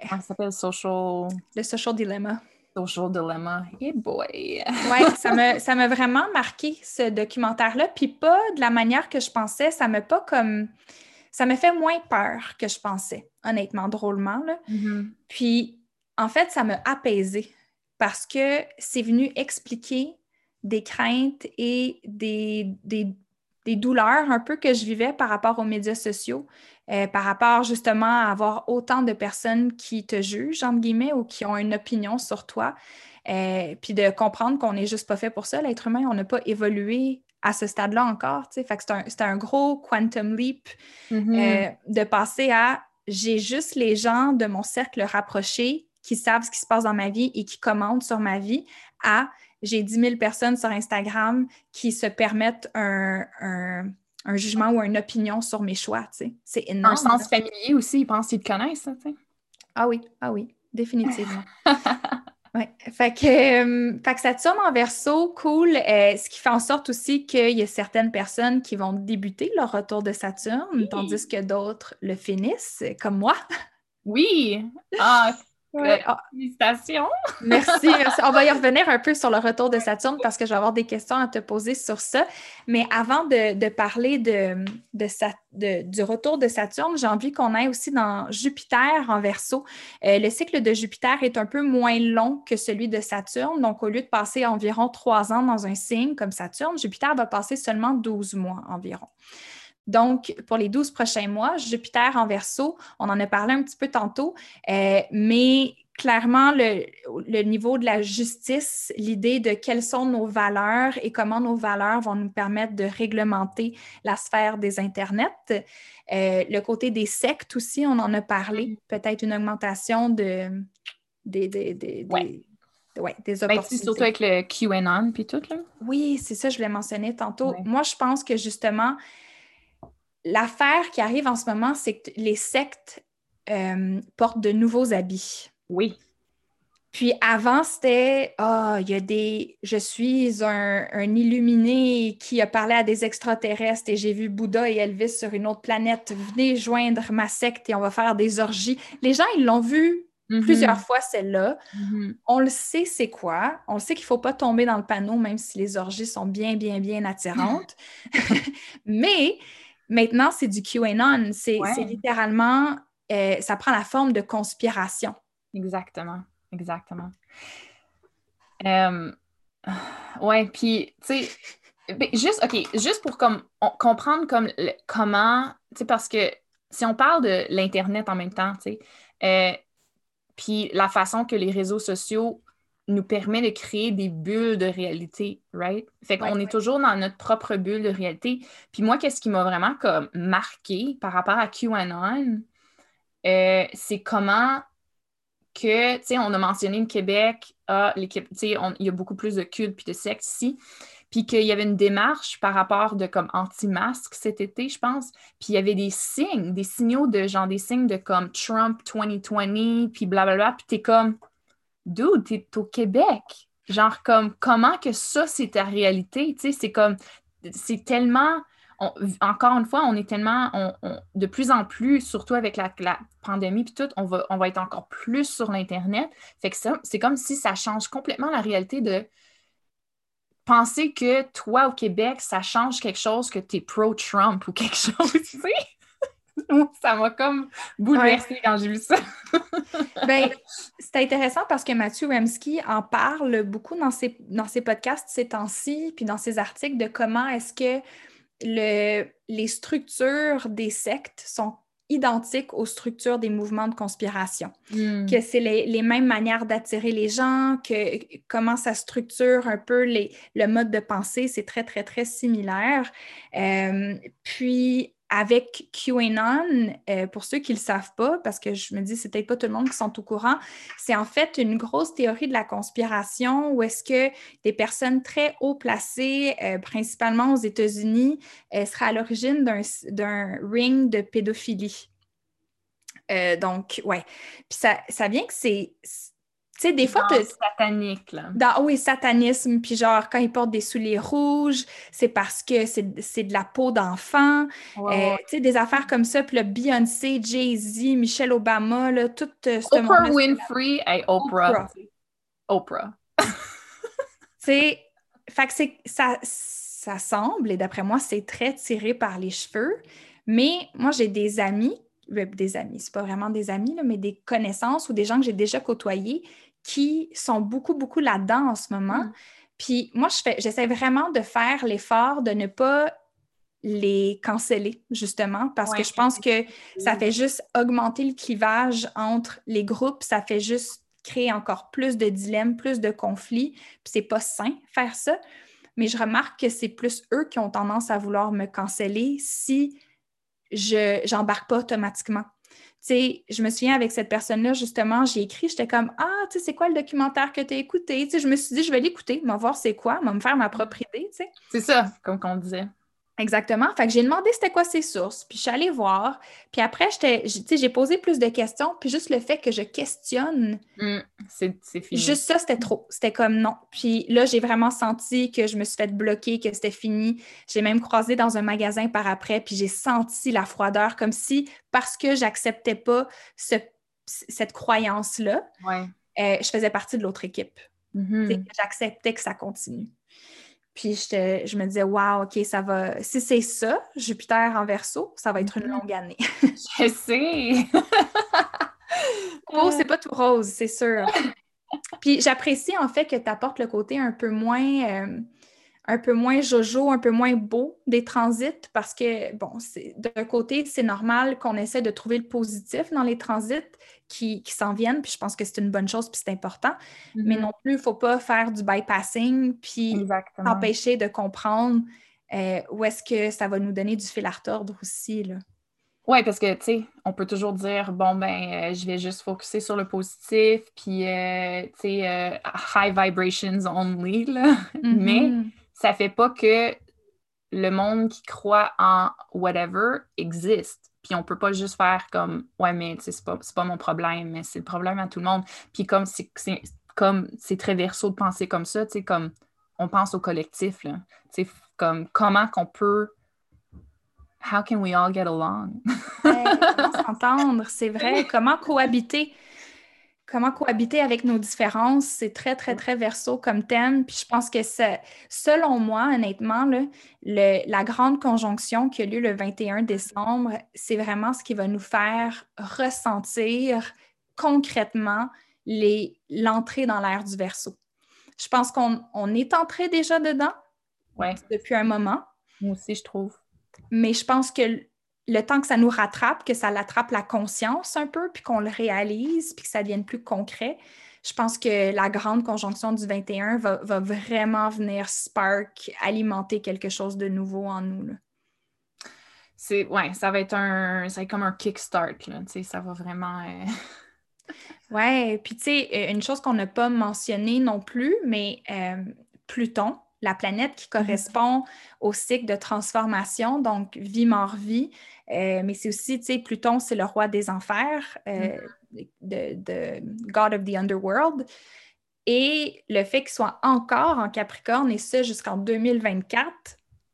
Speaker 2: ça s'appelle? Social,
Speaker 1: le social dilemma.
Speaker 2: Social Dilemma. Hey boy!
Speaker 1: Ouais, ça m'a ça vraiment marqué ce documentaire-là. Puis pas de la manière que je pensais. Ça m'a pas comme. Ça me fait moins peur que je pensais, honnêtement, drôlement. Là. Puis, en fait, ça m'a apaisée parce que c'est venu expliquer des craintes et des, des, des douleurs un peu que je vivais par rapport aux médias sociaux, euh, par rapport justement à avoir autant de personnes qui te jugent, entre guillemets, ou qui ont une opinion sur toi. Euh, puis de comprendre qu'on n'est juste pas fait pour ça, l'être humain, on n'a pas évolué à ce stade-là encore. tu sais. Fait que c'est un, gros quantum leap
Speaker 2: Mhm.
Speaker 1: euh, de passer à j'ai juste les gens de mon cercle rapproché qui savent ce qui se passe dans ma vie et qui commentent sur ma vie à j'ai 10 000 personnes sur Instagram qui se permettent un, un- un jugement ou une opinion sur mes choix. tu sais. C'est énorme.
Speaker 2: Un sens familier aussi, ils pensent qu'ils te connaissent, ça, tu sais.
Speaker 1: Ah oui, ah oui, définitivement. Ouais. Fait que, euh, fait que Saturne en verso, cool. euh, ce qui fait en sorte aussi qu'il y a certaines personnes qui vont débuter leur retour de Saturne,
Speaker 2: Oui.
Speaker 1: tandis que d'autres le finissent, comme moi.
Speaker 2: Oui! Ah, Ah. Félicitations!
Speaker 1: merci, merci. On va y revenir un peu sur le retour de Saturne parce que je vais avoir des questions à te poser sur ça. Mais avant de, parler de, du retour de Saturne, j'ai envie qu'on aille aussi dans Jupiter en verso. Euh, le cycle de Jupiter est un peu moins long que celui de Saturne. Donc, au lieu de passer environ trois ans dans un signe comme Saturne, Jupiter va passer seulement 12 mois environ. Donc, pour les 12 prochains mois, Jupiter en verso, on en a parlé un petit peu tantôt, euh, mais clairement, le, niveau de la justice, l'idée de quelles sont nos valeurs et comment nos valeurs vont nous permettre de réglementer la sphère des Internets. Euh, le côté des sectes aussi, on en a parlé, mm. peut-être une augmentation de, des, des, des, des ben, opportunités.
Speaker 2: surtout avec le QAnon puis tout, là.
Speaker 1: Oui, c'est ça, je l'ai mentionné tantôt. Moi, je pense que justement, l'affaire qui arrive en ce moment, c'est que les sectes euh, portent de nouveaux habits.
Speaker 2: Oui.
Speaker 1: Puis avant, c'était Ah, il y a des. Je suis un, illuminé qui a parlé à des extraterrestres et j'ai vu Bouddha et Elvis sur une autre planète. Venez joindre ma secte et on va faire des orgies. Les gens, ils l'ont vu mm-hmm. plusieurs fois, celle-là. Mm-hmm. On le sait, c'est quoi? On le sait qu'il ne faut pas tomber dans le panneau, même si les orgies sont bien, bien, bien attirantes. Mais Maintenant, c'est du QAnon. C'est littéralement, euh, ça prend la forme de conspiration.
Speaker 2: Exactement, exactement. Euh, ouais, puis, tu sais, ben, juste, OK, juste pour comme, comprendre comme, comment, tu sais, parce que si on parle de l'Internet en même temps, tu sais, euh, puis la façon que les réseaux sociaux nous permet de créer des bulles de réalité, right? Fait qu'on est toujours dans notre propre bulle de réalité. Puis moi, qu'est-ce qui m'a vraiment comme marqué par rapport à QAnon, euh, c'est comment que, tu sais, on a mentionné le Québec, ah, tu sais, il y a beaucoup plus de cultes puis de sectes ici, puis qu'il y avait une démarche par rapport de comme anti-masque cet été, je pense, puis il y avait des signes, des signaux de genre des signes de comme Trump 2020, puis blablabla, puis t'es comme dude, t'es au Québec. Genre, comme, comment que ça, c'est ta réalité? Tu sais, c'est comme, c'est tellement, encore une fois, on est tellement, de plus en plus, surtout avec la, pandémie puis tout, on va, on va être encore plus sur l'Internet. Fait que ça, c'est comme si ça change complètement la réalité de penser que toi, au Québec, ça change quelque chose, que tu es pro-Trump ou quelque chose, tu sais? ça m'a comme bouleversée quand j'ai vu ça.
Speaker 1: ben, c'est intéressant parce que Mathieu Remski en parle beaucoup dans ses, dans ses podcasts ces temps-ci, puis dans ses articles de comment est-ce que le, les structures des sectes sont identiques aux structures des mouvements de conspiration. Hmm. Que c'est les, les, mêmes manières d'attirer les gens, que comment ça structure un peu les, le mode de pensée, c'est très, très, très similaire. Euh, puis, avec QAnon, euh, pour ceux qui ne le savent pas, parce que je me dis, c'est peut-être pas tout le monde qui sont au courant, c'est en fait une grosse théorie de la conspiration où est-ce que des personnes très haut placées, euh, principalement aux États-Unis, euh, seraient à l'origine d'un ring de pédophilie. donc, ouais. Puis ça, ça vient que c'est tu sais, des fois...
Speaker 2: satanique, là.
Speaker 1: Dans, oui, satanisme. Puis genre, quand ils portent des souliers rouges, c'est parce que c'est de la peau d'enfant. Euh, tu sais, des affaires comme ça. Puis le Beyoncé, Jay-Z, Michelle Obama, là, tout
Speaker 2: euh, ce Oprah Winfrey et Oprah. Oprah.
Speaker 1: tu sais, fait que ça, ça semble, et d'après moi, c'est très tiré par les cheveux. Mais moi, j'ai des amis ben, des amis, c'est pas vraiment des amis, mais des connaissances ou des gens que j'ai déjà côtoyés qui sont beaucoup, beaucoup là-dedans en ce moment. Mm. Puis moi, je fais, j'essaie vraiment de faire l'effort de ne pas les canceller, justement, parce que je pense que ça fait juste augmenter le clivage entre les groupes, ça fait juste créer encore plus de dilemmes, plus de conflits, puis c'est pas sain faire ça. Mais je remarque que c'est plus eux qui ont tendance à vouloir me canceller si je n'embarque pas automatiquement sais, je me souviens avec cette personne-là, justement, j'ai écrit, j'étais comme Ah, tu sais, c'est quoi le documentaire que tu as écouté? Tu sais, je me suis dit, je vais l'écouter, me voir c'est quoi, me faire ma propre idée, tu sais.
Speaker 2: C'est ça, comme qu'on disait.
Speaker 1: Exactement. Fait que j'ai demandé c'était quoi ses sources, puis je suis allée voir. Puis après, j'ai posé plus de questions, puis juste le fait que je questionne,
Speaker 2: mmh, c'est fini.
Speaker 1: Juste ça, c'était trop. C'était comme non. Puis là, j'ai vraiment senti que je me suis fait bloquer, que c'était fini. J'ai même croisé dans un magasin par après, puis j'ai senti la froideur, comme si, parce que j'acceptais pas ce cette croyance-là,
Speaker 2: Ouais.
Speaker 1: euh, je faisais partie de l'autre équipe. Sais, J'acceptais que ça continue. Puis je me disais, wow, OK, ça va. Si c'est ça, Jupiter en verso, ça va être une
Speaker 2: Mhm.
Speaker 1: longue année.
Speaker 2: Je sais.
Speaker 1: Oh, c'est pas tout rose, c'est sûr. Puis j'apprécie en fait que tu apportes le côté un peu moins euh, un peu moins jojo, un peu moins beau des transits parce que, bon, c'est d'un côté, c'est normal qu'on essaie de trouver le positif dans les transits qui, qui s'en viennent, puis je pense que c'est une bonne chose, puis c'est important. Mais
Speaker 2: Mhm.
Speaker 1: non plus, il ne faut pas faire du bypassing, puis empêcher de comprendre euh, où est-ce que ça va nous donner du fil à retordre aussi. Là.
Speaker 2: Oui, parce que, tu sais, on peut toujours dire, bon, ben, euh, je vais juste focuser sur le positif, puis, euh, tu sais, euh, high vibrations only, là. Mais
Speaker 1: Mhm.
Speaker 2: Ça fait pas que le monde qui croit en whatever existe. Puis on peut pas juste faire comme, ouais, mais, c'est pas, pas mon problème, mais c'est le problème à tout le monde. Puis comme c'est comme c'est très verso de penser comme ça, tu sais, comme on pense au collectif, là. Tu sais, comme comment qu'on peut. How can we all get along?
Speaker 1: Ouais, comment s'entendre, c'est vrai. Comment cohabiter? Comment cohabiter avec nos différences? C'est très, très, très verso comme thème. Puis je pense que c'est, selon moi, honnêtement, là, le- la grande conjonction qui a lieu le 21 décembre, c'est vraiment ce qui va nous faire ressentir concrètement l'entrée dans l'ère du verso. Je pense qu'on on est entré déjà dedans
Speaker 2: Ouais,
Speaker 1: depuis un moment.
Speaker 2: moi aussi, je trouve.
Speaker 1: Mais je pense que le temps que ça nous rattrape, que ça l'attrape la conscience un peu, puis qu'on le réalise, puis que ça devienne plus concret, je pense que la grande conjonction du 21 va, va vraiment venir spark, alimenter quelque chose de nouveau en nous. là.
Speaker 2: C'est, ouais, ça va être un, ça va être comme un kickstart, là, tu sais, ça va vraiment... euh,
Speaker 1: Ouais, puis tu sais, une chose qu'on n'a pas mentionnée non plus, mais euh, Pluton, la planète qui correspond au cycle de transformation, donc vie, mort, vie, euh, mais c'est aussi, tu sais, Pluton, c'est le roi des enfers, euh, de, de God of the Underworld. Et le fait qu'il soit encore en Capricorne, et ça jusqu'en 2024,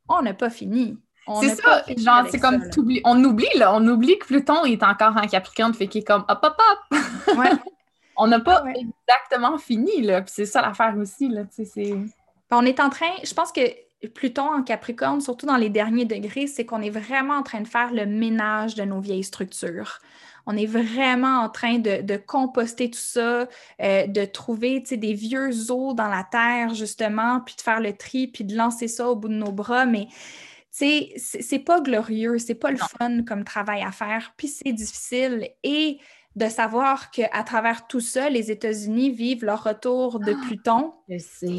Speaker 1: on n'a pas fini.
Speaker 2: C'est ça,
Speaker 1: pas
Speaker 2: genre, c'est comme,
Speaker 1: ça,
Speaker 2: on oublie, là, on oublie que Pluton est encore en Capricorne, fait qu'il est comme hop, hop, hop.
Speaker 1: Ouais.
Speaker 2: On n'a pas
Speaker 1: Ah ouais.
Speaker 2: exactement fini, là, puis c'est ça l'affaire aussi, là, tu sais, c'est...
Speaker 1: On est en train, je pense que Pluton en Capricorne, surtout dans les derniers degrés, c'est qu'on est vraiment en train de faire le ménage de nos vieilles structures. On est vraiment en train de, de composter tout ça, euh, de trouver des vieux os dans la terre, justement, puis de faire le tri, puis de lancer ça au bout de nos bras. Mais tu sais, c'est pas glorieux, c'est pas le
Speaker 2: Non.
Speaker 1: fun comme travail à faire, puis c'est difficile. Et de savoir qu'à travers tout ça, les États-Unis vivent leur retour de Pluton.
Speaker 2: Je sais.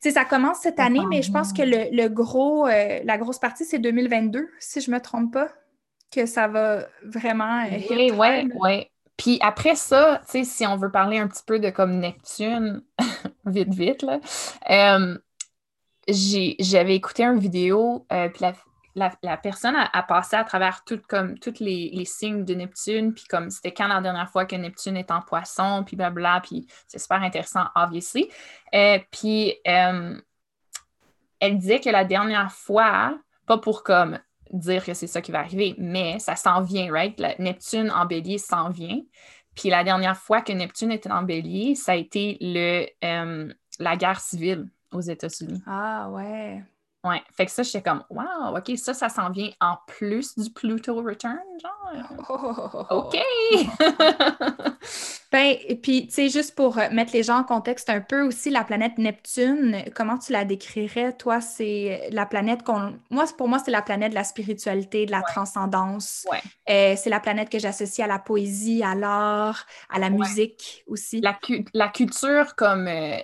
Speaker 1: Sais, ça commence cette année, mais je pense que le, le gros, euh, la grosse partie, c'est 2022, si je me trompe pas, que ça va vraiment euh,
Speaker 2: Oui,
Speaker 1: hard.
Speaker 2: ouais. Puis après ça, tu sais, si on veut parler un petit peu de comme Neptune, vite, vite, là, euh, j'avais écouté une vidéo, euh, puis la, la, personne a, passé à travers tous les, les signes de Neptune, puis comme c'était quand la dernière fois que Neptune est en poisson, puis blabla, puis c'est super intéressant, obviously. Euh, puis euh, elle disait que la dernière fois, pas pour comme dire que c'est ça qui va arriver, mais ça s'en vient, right? Neptune en bélier s'en vient. Puis la dernière fois que Neptune était en bélier, ça a été le, euh, la guerre civile aux États-Unis.
Speaker 1: Ah ouais.
Speaker 2: Ouais. Fait que ça, j'étais comme, wow, OK, ça, ça s'en vient en plus du Pluto Return, genre.
Speaker 1: Oh.
Speaker 2: OK!
Speaker 1: Ben, et puis, tu sais, juste pour euh, mettre les gens en contexte un peu aussi, la planète Neptune, comment tu la décrirais, toi? C'est la planète qu'on... Moi, pour moi, c'est la planète de la spiritualité, de la transcendance.
Speaker 2: Ouais.
Speaker 1: Euh, c'est la planète que j'associe à la poésie, à l'art, à la
Speaker 2: Ouais.
Speaker 1: musique aussi.
Speaker 2: la, cu- la culture comme, euh,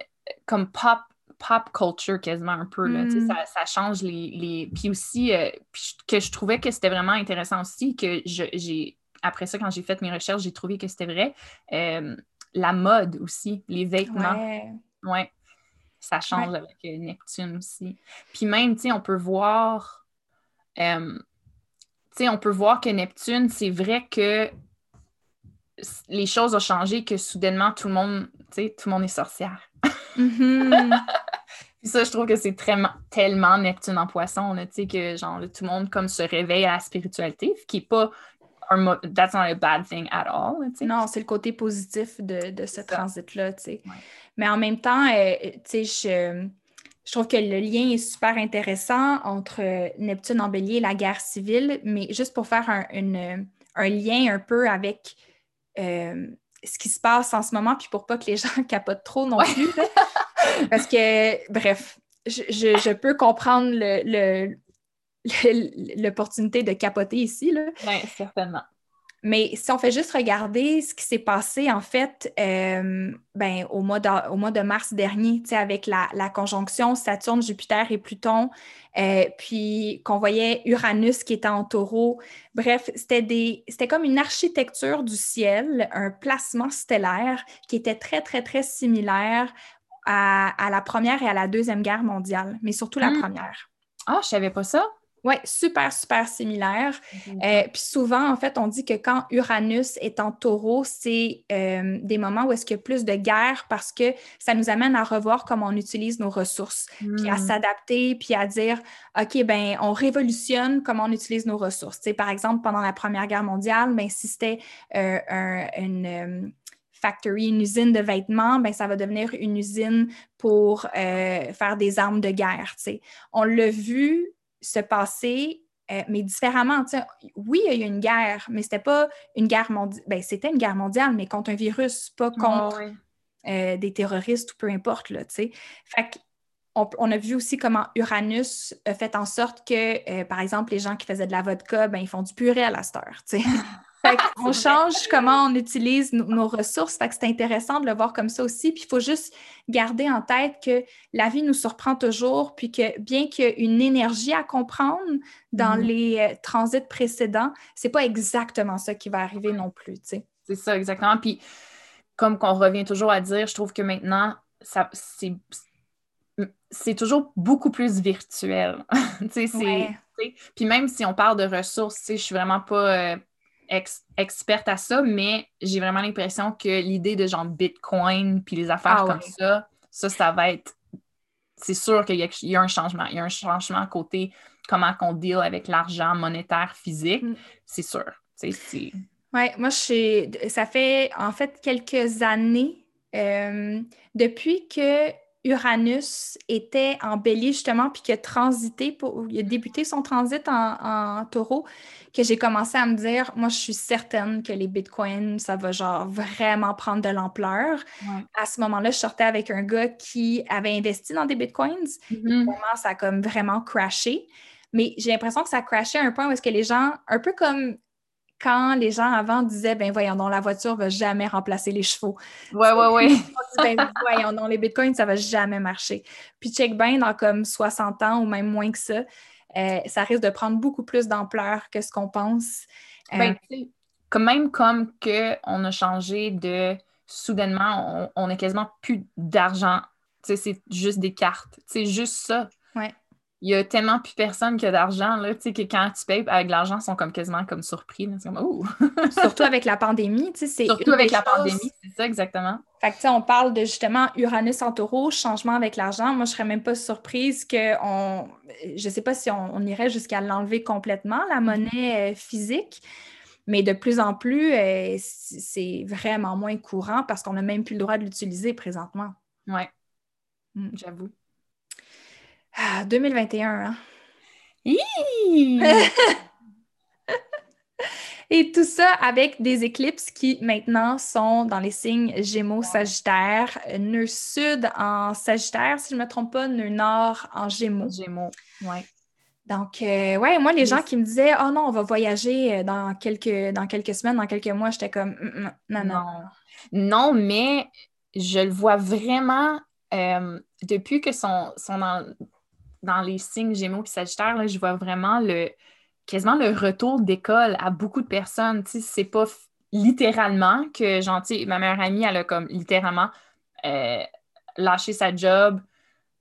Speaker 2: comme pop, pop culture quasiment un peu. Là, Tu sais,
Speaker 1: Mm.
Speaker 2: ça, ça change les. les... Puis aussi, euh, puis que je trouvais que c'était vraiment intéressant aussi, que j'ai. Après ça, quand j'ai fait mes recherches, j'ai trouvé que c'était vrai. Euh, la mode aussi, les vêtements.
Speaker 1: Ouais.
Speaker 2: Ouais. Ça change avec euh, Neptune aussi. Puis même, tu sais, on peut voir. euh, tu sais, on peut voir que Neptune, c'est vrai que les choses ont changé, que soudainement, tout le monde, tu sais, tout le monde est sorcière.
Speaker 1: Mhm.
Speaker 2: Puis ça, je trouve que c'est tellement, Neptune en poisson, là, tu sais, que genre, là, tout le monde comme se réveille à la spiritualité, ce qui est pas, that's not a bad thing at all.
Speaker 1: Non, c'est le côté positif de, ce transit-là. Mais en même temps, euh, je, je trouve que le lien est super intéressant entre Neptune en bélier et la guerre civile, mais juste pour faire un, lien un peu avec euh, ce qui se passe en ce moment, puis pour pas que les gens capotent trop non plus. parce que, bref, je, peux comprendre l'opportunité de capoter ici.
Speaker 2: Oui, certainement.
Speaker 1: Mais si on fait juste regarder ce qui s'est passé, en fait, euh, ben, au, mois de, au mois de mars dernier, avec la, conjonction Saturne, Jupiter et Pluton, euh, puis qu'on voyait Uranus qui était en taureau. Bref, c'était comme une architecture du ciel, un placement stellaire qui était très, très, très similaire à, la Première et à la Deuxième Guerre mondiale, mais surtout la hmm. Première.
Speaker 2: Ah, je savais pas ça.
Speaker 1: Oui, super, super similaire. Euh, puis souvent, en fait, on dit que quand Uranus est en taureau, c'est euh, des moments où est-ce qu'il y a plus de guerre parce que ça nous amène à revoir comment on utilise nos ressources, puis à hmm. s'adapter, puis à dire, OK, ben on révolutionne comment on utilise nos ressources. sais, par exemple, pendant la Première Guerre mondiale, ben, si c'était euh, une factory, une usine de vêtements, ben, ça va devenir une usine pour faire des armes de guerre. On l'a vu se passer, euh, mais différemment. Oui, il y a eu une guerre, mais c'était pas une guerre mondiale. Ben, c'était une guerre mondiale, mais contre un virus, pas contre euh, des terroristes ou peu importe. Là, fait on, on, a vu aussi comment Uranus a fait en sorte que, euh, par exemple, les gens qui faisaient de la vodka, ben, ils font du purée à la star. on change comment on utilise nos, ressources. Fait que c'est intéressant de le voir comme ça aussi. Puis il faut juste garder en tête que la vie nous surprend toujours, puis que bien qu'il y ait une énergie à comprendre dans mm-hmm. les euh, transits précédents, c'est pas exactement ça qui va arriver non plus.
Speaker 2: C'est ça, exactement. Puis comme qu'on revient toujours à dire, je trouve que maintenant, ça, c'est, c'est toujours beaucoup plus virtuel. Puis même si on parle de ressources, je suis vraiment pas. Euh, experte à ça, mais j'ai vraiment l'impression que l'idée de genre Bitcoin puis les affaires ah comme ça, ça, ça va être. C'est sûr qu'il y, a un changement. Il y a un changement côté comment qu'on deal avec l'argent monétaire physique. Mm. C'est sûr.
Speaker 1: Oui, moi, je ça fait en fait quelques années euh, depuis que Uranus était en bélier justement, puis qu'il a transité, pour, il a débuté son transit en, taureau, que j'ai commencé à me dire, moi, je suis certaine que les bitcoins, ça va genre vraiment prendre de l'ampleur. À ce moment-là, je sortais avec un gars qui avait investi dans des bitcoins. Mm-hmm. Vraiment, ça a comme vraiment crashé. Mais j'ai l'impression que ça a crashé à un point où est-ce que les gens, un peu comme quand les gens avant disaient, ben voyons non, la voiture va jamais remplacer les chevaux.
Speaker 2: Ouais, ouais, ouais.
Speaker 1: ben, voyons non, les bitcoins, ça va jamais marcher. Puis check bien, dans comme 60 ans ou même moins que ça, euh, ça risque de prendre beaucoup plus d'ampleur que ce qu'on pense.
Speaker 2: Euh, ben, quand même comme qu'on a changé de soudainement, on, on a quasiment plus d'argent. C'est juste des cartes. C'est juste ça.
Speaker 1: Ouais
Speaker 2: il y a tellement plus personne qui a d'argent, là, tu sais, que quand tu payes avec l'argent, ils sont comme quasiment comme surpris.
Speaker 1: Surtout avec la pandémie, tu sais,
Speaker 2: Surtout avec la pandémie, c'est ça, exactement.
Speaker 1: Fait que, tu sais, on parle de justement Uranus en taureau, changement avec l'argent. Moi, je serais même pas surprise qu'on... Je sais pas si on, irait jusqu'à l'enlever complètement, la mm-hmm. monnaie euh, physique, mais de plus en plus, euh, c'est vraiment moins courant parce qu'on n'a même plus le droit de l'utiliser présentement.
Speaker 2: Oui, mm. J'avoue.
Speaker 1: 2021, ah, hein? Et tout ça avec des éclipses qui maintenant sont dans les signes Gémeaux, Sagittaire, nœud sud en Sagittaire, si je ne me trompe pas, nœud nord en Gémeaux.
Speaker 2: Gémeaux, oui.
Speaker 1: Donc, euh, ouais, moi, les gens qui me disaient Oh non, on va voyager euh, dans quelques, dans quelques semaines, dans quelques mois, j'étais comme mm, mm, non, non,
Speaker 2: non. mais je le vois vraiment euh, depuis que sont, sont dans, les signes Gémeaux et Sagittaire, là, je vois vraiment le quasiment le retour d'école à beaucoup de personnes. C'est pas littéralement que, genre, ma meilleure amie, elle a comme littéralement euh, lâché sa job,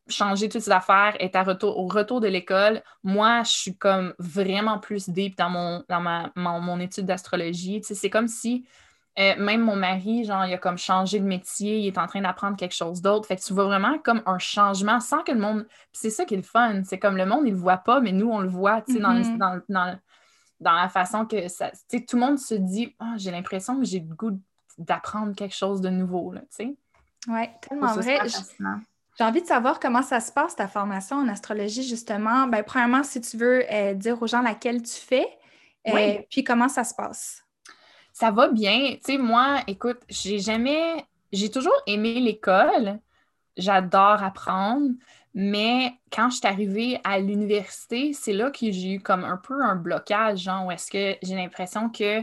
Speaker 2: changé toutes ses affaires, est à retour, au retour de l'école. Moi, je suis comme vraiment plus deep dans mon, dans ma, mon étude d'astrologie. C'est comme si euh, même mon mari, genre, il a comme changé de métier, il est en train d'apprendre quelque chose d'autre. Fait que tu vois vraiment comme un changement sans que le monde. c'est ça qui est le fun. C'est comme le monde, il le voit pas, mais nous, on le voit, tu sais, dans, mm-hmm. dans la façon que ça. Tu sais, tout le monde se dit Ah, j'ai l'impression que j'ai le goût d'apprendre quelque chose de nouveau, tu sais.
Speaker 1: Oui, tellement vrai. J'ai envie de savoir comment ça se passe, ta formation en astrologie, justement. Ben, premièrement, si tu veux euh, dire aux gens laquelle tu fais, euh, puis comment ça se passe.
Speaker 2: Ça va bien. Tu sais, moi, écoute, j'ai jamais. J'ai toujours aimé l'école. J'adore apprendre. Mais quand je suis arrivée à l'université, c'est là que j'ai eu comme un peu un blocage, genre, où est-ce que j'ai l'impression que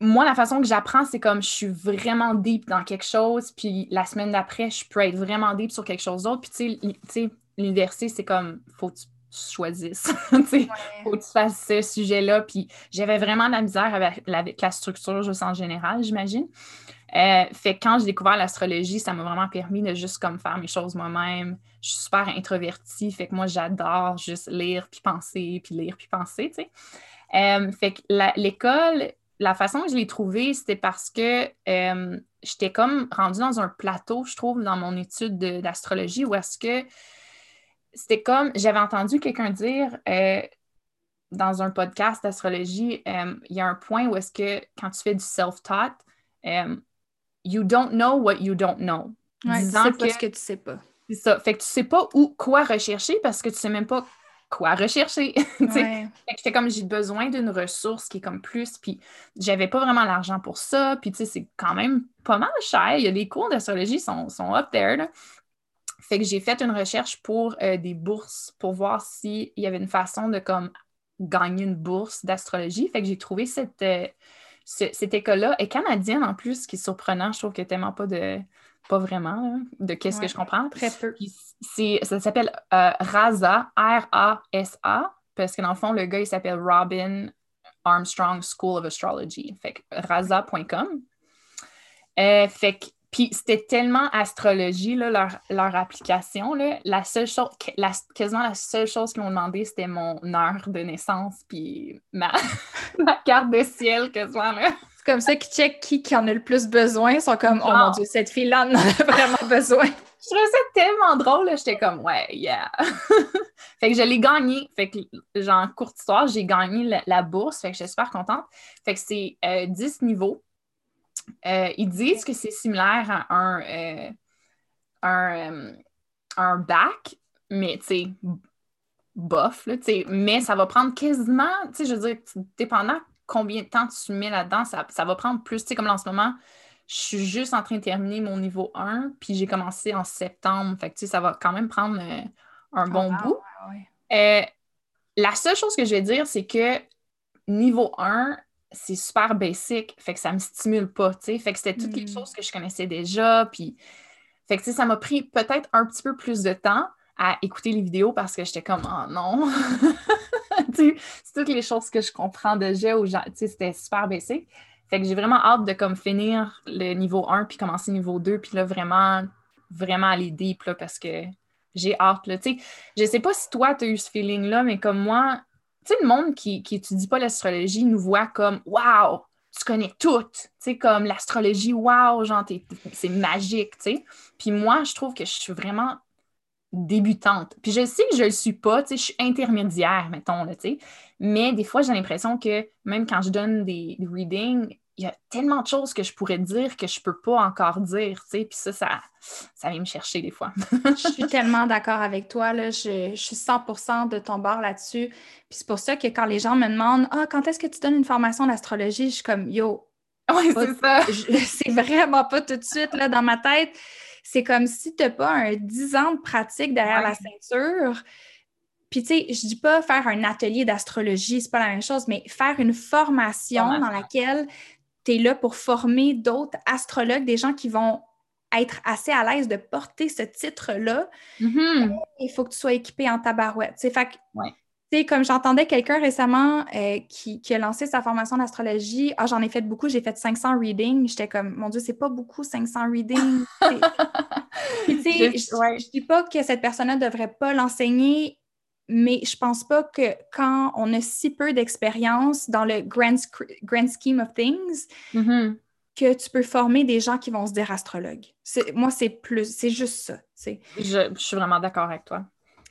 Speaker 2: moi, la façon que j'apprends, c'est comme je suis vraiment deep dans quelque chose, puis la semaine d'après, je peux être vraiment deep sur quelque chose d'autre. Puis, tu sais, l'université, c'est comme, faut que tu choisisses. Faut que tu fasses ce sujet-là. Puis, j'avais vraiment de la misère avec, la structure, juste en général, j'imagine. Euh, fait que quand j'ai découvert l'astrologie, ça m'a vraiment permis de juste comme faire mes choses moi-même. Je suis super introvertie, fait que moi, j'adore juste lire puis penser, puis lire puis penser, tu sais. Euh, fait que l'école, la façon que je l'ai trouvée, c'était parce que euh, j'étais comme rendue dans un plateau, je trouve, dans mon étude d'astrologie, où est-ce que c'était comme, j'avais entendu quelqu'un dire dans un podcast d'astrologie, il y a un point où est-ce que quand tu fais du self-taught, you don't know what you don't know.
Speaker 1: Ouais, tu sais pas ce que tu sais pas.
Speaker 2: C'est ça. Fait que tu sais pas où, quoi rechercher parce que tu sais même pas quoi rechercher. Ouais. Fait que comme j'ai besoin d'une ressource qui est comme plus, puis j'avais pas vraiment l'argent pour ça, puis tu sais, c'est quand même pas mal cher. Il y a des cours d'astrologie sont, sont up there. Là. Fait que j'ai fait une recherche pour euh, des bourses pour voir s'il y avait une façon de comme gagner une bourse d'astrologie. Fait que j'ai trouvé cette, euh, cette école-là est canadienne en plus, ce qui est surprenant. Je trouve que tellement pas de. Pas vraiment, de qu'est-ce que je comprends.
Speaker 1: Très peu.
Speaker 2: ça s'appelle euh, RASA, R-A-S-A, parce que dans le fond, le gars, il s'appelle Robin Armstrong School of Astrology. Fait que rasa.com. Euh, fait que puis c'était tellement astrologie, leur, leur, application. Là. La seule chose, quasiment la seule chose qu'ils m'ont demandé, c'était mon heure de naissance, puis ma, ma carte de ciel, quasiment. Là.
Speaker 1: C'est comme ça qu'ils checkent qui, qui en a le plus besoin. Ils sont comme, oh mon Dieu, cette fille-là en a vraiment besoin.
Speaker 2: Je trouvais ça tellement drôle. J'étais comme, ouais, yeah. fait que je l'ai gagné. Fait que, genre, courte histoire, j'ai gagné la, bourse. Fait que j'étais super contente. Fait que c'est 10 euh, niveaux. Euh, ils disent que c'est similaire à un, euh, euh, un, bac, mais tu sais, bof, là, mais ça va prendre quasiment, tu sais, je veux dire, dépendant combien de temps tu mets là-dedans, ça, va prendre plus, tu sais, comme là en ce moment, je suis juste en train de terminer mon niveau 1, puis j'ai commencé en septembre, fait que tu sais, ça va quand même prendre un bon bout. la seule chose que je vais dire, c'est que niveau 1, c'est super basic, fait que ça me stimule pas, tu sais. Fait que c'était toutes les hmm. choses que je connaissais déjà, puis... Fait que, ça m'a pris peut-être un petit peu plus de temps à écouter les vidéos parce que j'étais comme « Oh non! » c'est toutes les choses que je comprends déjà, ou tu sais, c'était super basic. Fait que j'ai vraiment hâte de comme finir le niveau 1 puis commencer le niveau 2, puis là, vraiment, vraiment aller deep, là, parce que j'ai hâte, là. Tu sais, je sais pas si toi, tu as eu ce feeling-là, mais comme moi, le monde qui, qui étudie pas l'astrologie nous voit comme Waouh, tu connais tout. Tu sais, comme l'astrologie, waouh, genre, c'est magique, tu sais. Puis moi, je trouve que je suis vraiment débutante. Puis je sais que je le suis pas, tu sais, je suis intermédiaire, mettons, tu sais. Mais des fois, j'ai l'impression que même quand je donne des readings, il y a tellement de choses que je pourrais dire que je peux pas encore dire, tu sais, puis ça, ça, ça vient me chercher des fois.
Speaker 1: je suis tellement d'accord avec toi, là, je, suis 100% de ton bord là-dessus, puis c'est pour ça que quand les gens me demandent « Ah, quand est-ce que tu donnes une formation d'astrologie? » Je suis comme « Yo!
Speaker 2: Oui, c'est ça!
Speaker 1: C'est vraiment pas tout de suite, là, dans ma tête. C'est comme si tu n'as pas un 10 ans de pratique derrière la ceinture, puis, tu sais, je dis pas faire un atelier d'astrologie, c'est pas la même chose, mais faire une formation dans laquelle tu es là pour former d'autres astrologues, des gens qui vont être assez à l'aise de porter ce titre-là.
Speaker 2: Mm-hmm.
Speaker 1: Il faut que tu sois équipé en tabarouette. Fait que, comme j'entendais quelqu'un récemment euh, qui, a lancé sa formation d'astrologie, ah, j'en ai fait beaucoup, j'ai fait 500 readings. J'étais comme, mon Dieu, c'est pas beaucoup 500 readings. tu sais, je, dis pas que cette personne-là devrait pas l'enseigner mais je pense pas que quand on a si peu d'expérience dans le grand, grand scheme of things,
Speaker 2: mm-hmm.
Speaker 1: que tu peux former des gens qui vont se dire astrologues. Moi, c'est plus, c'est juste ça.
Speaker 2: Je, je, suis vraiment d'accord avec toi.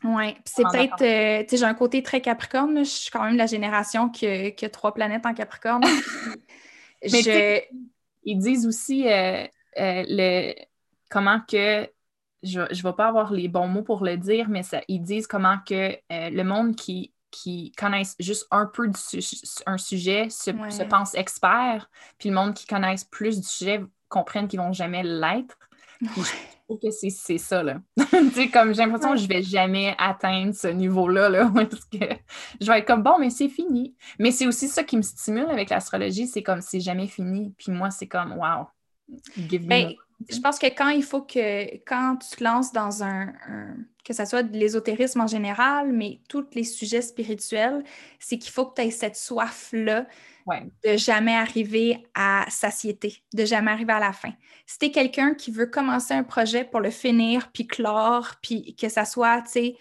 Speaker 1: Oui, c'est peut-être, euh, tu sais, j'ai un côté très Capricorne, je suis quand même la génération qui a, trois planètes en Capricorne.
Speaker 2: Mais ils disent aussi euh, euh, le, comment que, je ne vais pas avoir les bons mots pour le dire, mais ça, ils disent comment que le monde qui, qui connaissent juste un peu du un sujet se, se pense expert, puis le monde qui connaissent plus du sujet comprennent qu'ils vont jamais l'être. Je trouve que c'est ça, là. comme j'ai l'impression que je vais jamais atteindre ce niveau-là, là, parce que je vais être comme, bon, mais c'est fini. Mais c'est aussi ça qui me stimule avec l'astrologie, c'est comme, c'est jamais fini. Puis moi, c'est comme, wow,
Speaker 1: give me... Ben, je pense que quand il faut que, quand tu te lances dans un, que ce soit de l'ésotérisme en général, mais tous les sujets spirituels, c'est qu'il faut que tu aies cette soif-là de jamais arriver à satiété, de jamais arriver à la fin. Si tu es quelqu'un qui veut commencer un projet pour le finir, puis clore, puis que ça soit, tu sais,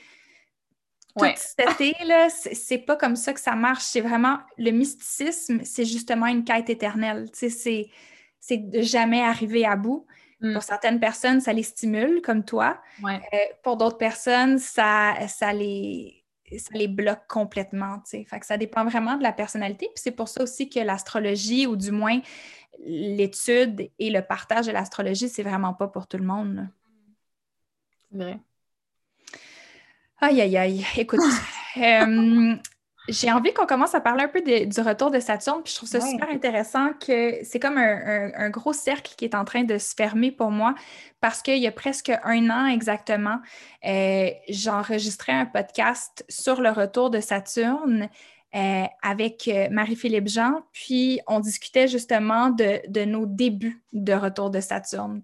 Speaker 1: tout été, là, c'est pas comme ça que ça marche. C'est vraiment, le mysticisme, c'est justement une quête éternelle. Tu sais, c'est de jamais arriver à bout. Mm. Pour certaines personnes, ça les stimule, comme toi. Euh, pour d'autres personnes, ça, ça, les, ça les bloque complètement. Fait que ça dépend vraiment de la personnalité. Puis c'est pour ça aussi que l'astrologie, ou du moins l'étude et le partage de l'astrologie, c'est vraiment pas pour tout le monde.
Speaker 2: C'est vrai.
Speaker 1: Aïe, aïe, aïe. Écoute, euh, j'ai envie qu'on commence à parler un peu du retour de Saturne, puis je trouve ça super intéressant que c'est comme un, gros cercle qui est en train de se fermer pour moi parce qu'il y a presque un an exactement, euh, j'enregistrais un podcast sur le retour de Saturne euh, avec euh, Marie-Philippe Jean, puis on discutait justement de, nos débuts de retour de Saturne.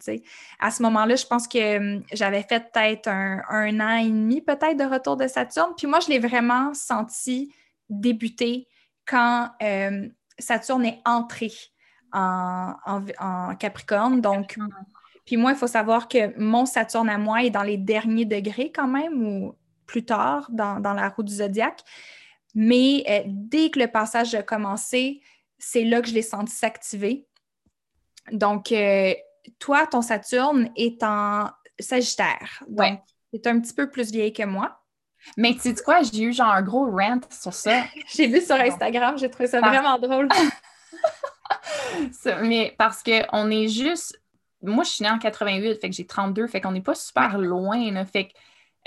Speaker 1: À ce moment-là, je pense que hum, j'avais fait peut-être un, un, an et demi peut-être de retour de Saturne, puis moi, je l'ai vraiment senti débuté quand euh, Saturne est entré en, Capricorne. Donc, puis moi, il faut savoir que mon Saturne à moi est dans les derniers degrés quand même, ou plus tard dans, la roue du zodiaque. Mais euh, dès que le passage a commencé, c'est là que je l'ai senti s'activer. Donc, euh, toi, ton Saturne est en Sagittaire. Donc, c'est un petit peu plus vieille que moi.
Speaker 2: Mais tu sais quoi, j'ai eu genre un gros rant sur ça.
Speaker 1: j'ai vu sur Instagram, j'ai trouvé ça vraiment drôle.
Speaker 2: mais parce qu'on est juste. Moi, je suis née en 88, fait que j'ai 32, fait qu'on n'est pas super loin. fait que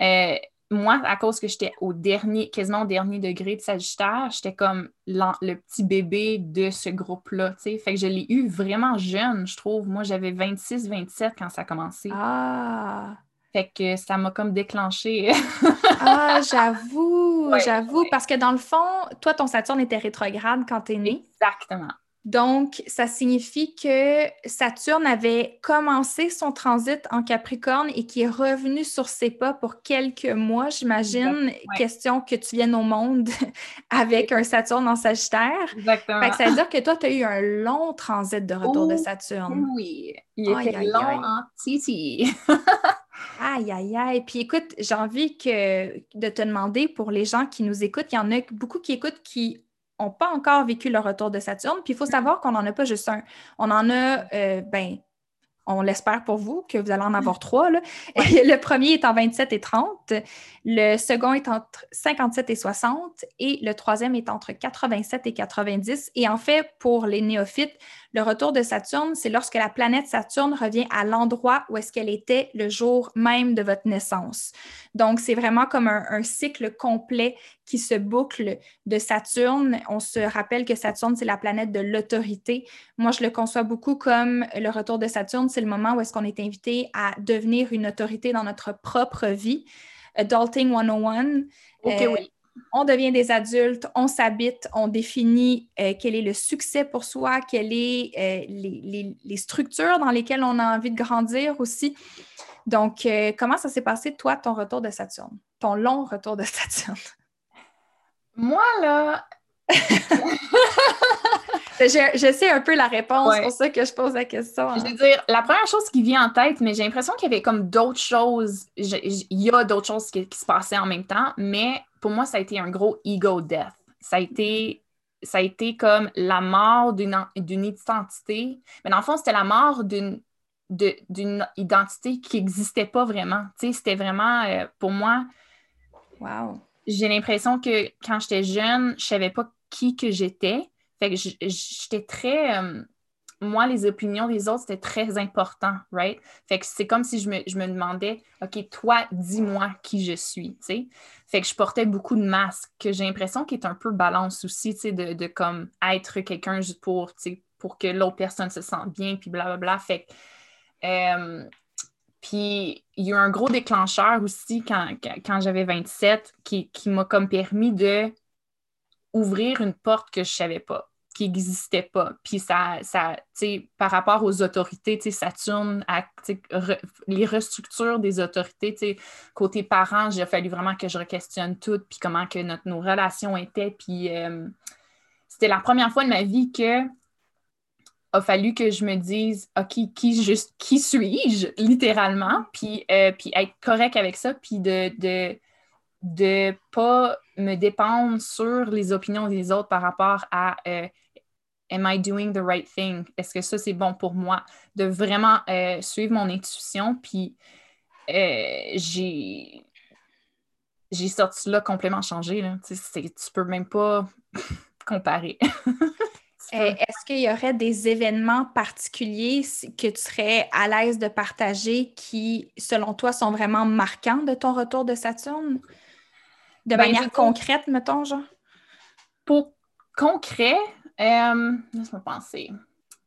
Speaker 2: euh, moi, à cause que j'étais au dernier, quasiment au dernier degré de Sagittaire, j'étais comme le petit bébé de ce groupe-là. Fait que je l'ai eu vraiment jeune, je trouve. Moi, j'avais 26, 27 quand ça a commencé.
Speaker 1: Ah!
Speaker 2: Fait que ça m'a comme déclenché.
Speaker 1: ah, j'avoue, j'avoue. Parce que dans le fond, toi, ton Saturne était rétrograde quand tu es né.
Speaker 2: Exactement.
Speaker 1: Donc, ça signifie que Saturne avait commencé son transit en Capricorne et qui est revenu sur ses pas pour quelques mois, j'imagine. Question que tu viennes au monde avec un Saturne en Sagittaire.
Speaker 2: Exactement.
Speaker 1: Fait que ça veut dire que toi, tu as eu un long transit de retour de Saturne.
Speaker 2: Oui, il était long en titi.
Speaker 1: Aïe, aïe, aïe. Puis écoute, j'ai envie que, de te demander pour les gens qui nous écoutent, il y en a beaucoup qui écoutent qui n'ont pas encore vécu le retour de Saturne. Puis il faut savoir qu'on n'en a pas juste un. On en a, euh, ben, on l'espère pour vous, que vous allez en avoir trois. le premier est en 27 et 30, le second est entre 57 et 60 et le troisième est entre 87 et 90. Et en fait, pour les néophytes, le retour de Saturne, c'est lorsque la planète Saturne revient à l'endroit où est-ce qu'elle était le jour même de votre naissance. Donc, c'est vraiment comme un, cycle complet qui se boucle de Saturne. On se rappelle que Saturne, c'est la planète de l'autorité. Moi, je le conçois beaucoup comme le retour de Saturne, c'est le moment où est-ce qu'on est invité à devenir une autorité dans notre propre vie. Adulting 101.
Speaker 2: OK, euh, oui
Speaker 1: on devient des adultes, on s'habite, on définit euh, quel est le succès pour soi, quelles sont euh, les, structures dans lesquelles on a envie de grandir aussi. Donc, euh, comment ça s'est passé, toi, ton retour de Saturne, ton long retour de Saturne?
Speaker 2: Moi, là...
Speaker 1: je, sais un peu la réponse, c'est pour ça que je pose la question.
Speaker 2: Je veux dire, la première chose qui vient en tête, mais j'ai l'impression qu'il y avait comme d'autres choses, il y a d'autres choses qui, se passaient en même temps, mais pour moi, ça a été un gros ego death. Ça a été, ça a été comme la mort d'une identité. Mais dans le fond, c'était la mort d'une d'une identité qui n'existait pas vraiment. C'était vraiment, euh, pour moi,
Speaker 1: Wow.
Speaker 2: J'ai l'impression que quand j'étais jeune, je savais pas qui que j'étais. Fait que j'étais très. Euh, moi, les opinions des autres, c'était très important, right? Fait que c'est comme si je me, je me, demandais, OK, toi, dis-moi qui je suis, tu sais? Fait que je portais beaucoup de masques, que j'ai l'impression qu'il est un peu balance aussi, tu sais, de, de, comme être quelqu'un juste pour, tu sais, pour que l'autre personne se sente bien, puis blablabla. Fait que, euh, puis il y a eu un gros déclencheur aussi quand, quand, j'avais 27 qui, qui m'a comme permis de ouvrir une porte que je savais pas qui n'existait pas. Puis ça, ça par rapport aux autorités, Saturne, à, les restructures des autorités, côté parents, j'ai fallu vraiment que je re-questionne tout, puis comment que notre, nos relations étaient. Puis euh, c'était la première fois de ma vie que a fallu que je me dise, OK, qui, juste, qui suis-je, littéralement, puis, euh, puis être correct avec ça, puis de, de de pas me dépendre sur les opinions des autres par rapport à euh, Am I doing the right thing? Est-ce que ça, c'est bon pour moi? De vraiment euh, suivre mon intuition. Puis euh, j'ai j'ai sorti là complètement changé. Là. Tu, sais, tu peux même pas comparer.
Speaker 1: Euh, est-ce qu'il y aurait des événements particuliers que tu serais à l'aise de partager qui, selon toi, sont vraiment marquants de ton retour de Saturne? De ben, manière concrète, mettons, genre?
Speaker 2: Pour concret, euh, laisse-moi penser.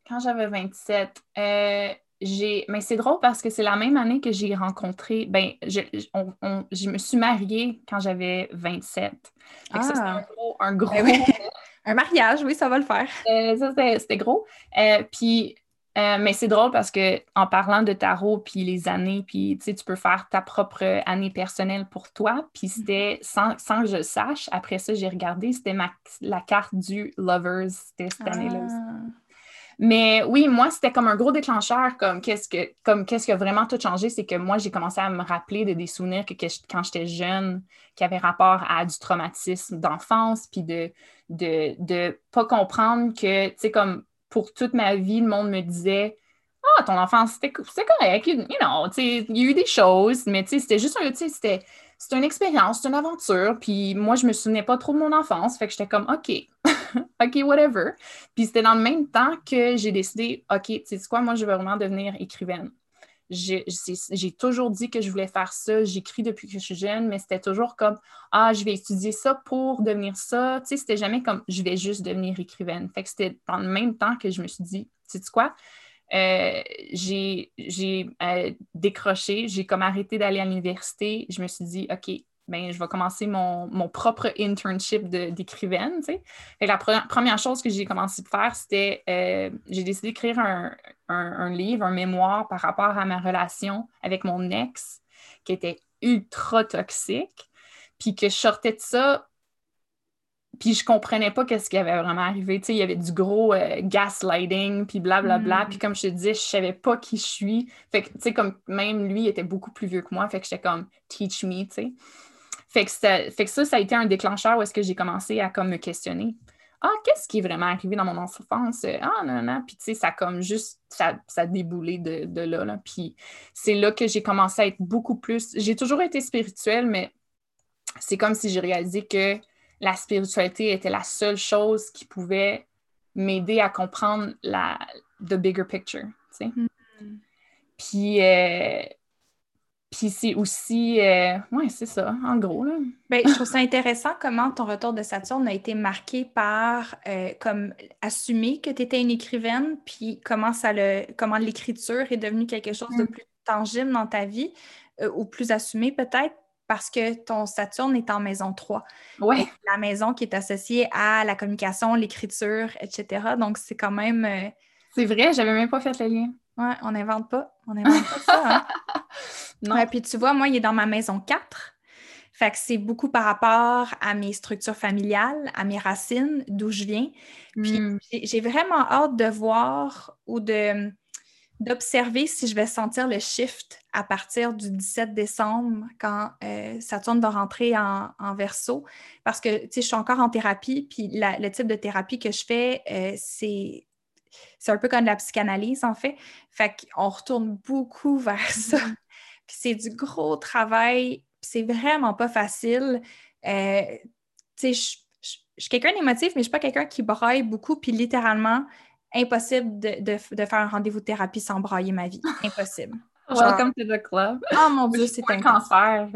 Speaker 2: Quand j'avais 27, euh, j'ai. Mais c'est drôle parce que c'est la même année que j'ai rencontré. Ben, je, je me suis mariée quand j'avais 27. Ah. Ça, un gros. Un, gros...
Speaker 1: Ben un mariage, oui, ça va le faire.
Speaker 2: Euh, ça, c'était gros. puis euh, mais c'est drôle parce que en parlant de tarot, puis les années, puis tu peux faire ta propre année personnelle pour toi. Puis mm-hmm. c'était sans, que je sache, après ça, j'ai regardé, c'était la carte du Lovers, c'était cette année-là ah. Mais oui, moi, c'était comme un gros déclencheur, comme qu'est-ce que comme qu'est-ce qui a vraiment tout changé, c'est que moi, j'ai commencé à me rappeler de des souvenirs que, quand j'étais jeune, qui avaient rapport à du traumatisme d'enfance, puis de, de de pas comprendre que, tu sais, comme pour toute ma vie, le monde me disait Ah, ton enfance, c'était correct, you know, il y a eu des choses, mais c'était juste un, c'était une expérience, c'est une aventure. Puis moi, je me souvenais pas trop de mon enfance. Fait que j'étais comme, OK, OK, whatever. Puis c'était dans le même temps que j'ai décidé, OK, tu sais quoi, moi, je veux vraiment devenir écrivaine. J'ai toujours dit que je voulais faire ça. J'écris depuis que je suis jeune, mais c'était toujours comme, ah, je vais étudier ça pour devenir ça. Tu sais, c'était jamais comme, je vais juste devenir écrivaine. Fait que c'était dans le même temps que je me suis dit, tu sais quoi, euh, j'ai euh, décroché, j'ai comme arrêté d'aller à l'université. Je me suis dit, OK, ben, je vais commencer mon, propre internship d'écrivaine. la première chose que j'ai commencé à faire, c'était euh, j'ai décidé d'écrire un, livre, un mémoire par rapport à ma relation avec mon ex, qui était ultra toxique, puis que je sortais de ça puis je comprenais pas qu'est-ce qui avait vraiment arrivé. Tu sais, il y avait du gros euh, gaslighting, puis blablabla. Bla, bla. Mm. Puis comme je te disais, je savais pas qui je suis. Fait que, tu sais, comme même lui était beaucoup plus vieux que moi. Fait que j'étais comme « teach me », tu sais. Fait que, ça, fait que ça, ça a été un déclencheur où est-ce que j'ai commencé à comme me questionner. Ah, qu'est-ce qui est vraiment arrivé dans mon enfance? Ah, non, non, Puis, tu sais, ça comme juste, ça, ça a déboulé de, de là, là. Puis, c'est là que j'ai commencé à être beaucoup plus... J'ai toujours été spirituelle, mais c'est comme si j'ai réalisé que la spiritualité était la seule chose qui pouvait m'aider à comprendre la the bigger picture. Mm. Puis, euh, puis c'est aussi, euh, oui, c'est ça, en gros. Là.
Speaker 1: Ben, je trouve ça intéressant comment ton retour de Saturne a été marqué par euh, comme assumer que tu étais une écrivaine, puis comment ça le, comment l'écriture est devenue quelque chose de mm. plus tangible dans ta vie, ou plus assumé peut-être, parce que ton Saturne est en maison 3.
Speaker 2: Oui.
Speaker 1: La maison qui est associée à la communication, l'écriture, etc. Donc, c'est quand même. Euh,
Speaker 2: c'est vrai, j'avais même pas fait le lien.
Speaker 1: Oui, on n'invente pas. On n'invente pas ça. Hein. non. puis tu vois, moi, il est dans ma maison 4. Fait que c'est beaucoup par rapport à mes structures familiales, à mes racines, d'où je viens. Puis hmm. j'ai vraiment hâte de voir ou de d'observer si je vais sentir le shift à partir du 17 décembre quand euh, Saturne va rentrer en, en verso. Parce que, tu sais, je suis encore en thérapie, puis le type de thérapie que je fais, euh, c'est c'est un peu comme de la psychanalyse, en fait. Fait qu'on retourne beaucoup vers ça. C'est du gros travail c'est vraiment pas facile. Euh, tu sais, je suis quelqu'un d'émotif, mais je suis pas quelqu'un qui braille beaucoup, puis littéralement, impossible de, faire un rendez-vous de thérapie sans brailler ma vie. Impossible.
Speaker 2: Welcome to the club.
Speaker 1: Oh mon Dieu, c'est un
Speaker 2: cancer.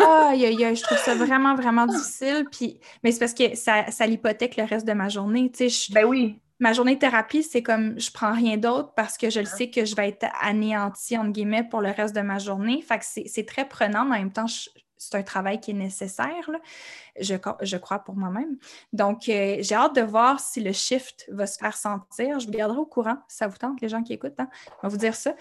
Speaker 1: Ah, je trouve ça vraiment, vraiment difficile. Puis, mais c'est parce que ça, ça l'hypothèque le reste de ma journée. Tu sais,
Speaker 2: ben oui.
Speaker 1: Ma journée de thérapie, c'est comme je prends rien d'autre parce que je le sais que je vais être anéantie, entre guillemets, pour le reste de ma journée. Fait que c'est très prenant, mais en même temps, c'est un travail qui est nécessaire, je, je, crois pour moi-même. Donc, euh, j'ai hâte de voir si le shift va se faire sentir. Je vous garderai au courant, ça vous tente, les gens qui écoutent, hein? on va vous dire ça.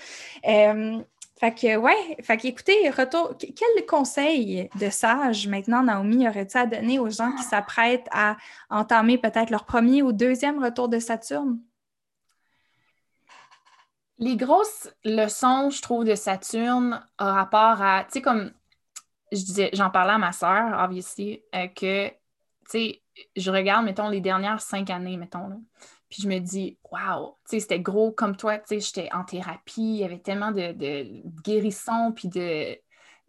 Speaker 1: Euh, fait que, ouais, fait que, écoutez, retour, quel conseil de sage maintenant, Naomi, aurais-tu à donner aux gens qui s'apprêtent à entamer peut-être leur premier ou deuxième retour de Saturne?
Speaker 2: Les grosses leçons, je trouve, de Saturne, ont rapport à, tu sais, comme je disais, j'en parlais à ma soeur, obviously, euh, que, tu sais, je regarde, mettons, les dernières cinq années, mettons, là, puis je me dis, waouh, tu sais, c'était gros comme toi, tu sais, j'étais en thérapie, il y avait tellement de, de guérison, puis de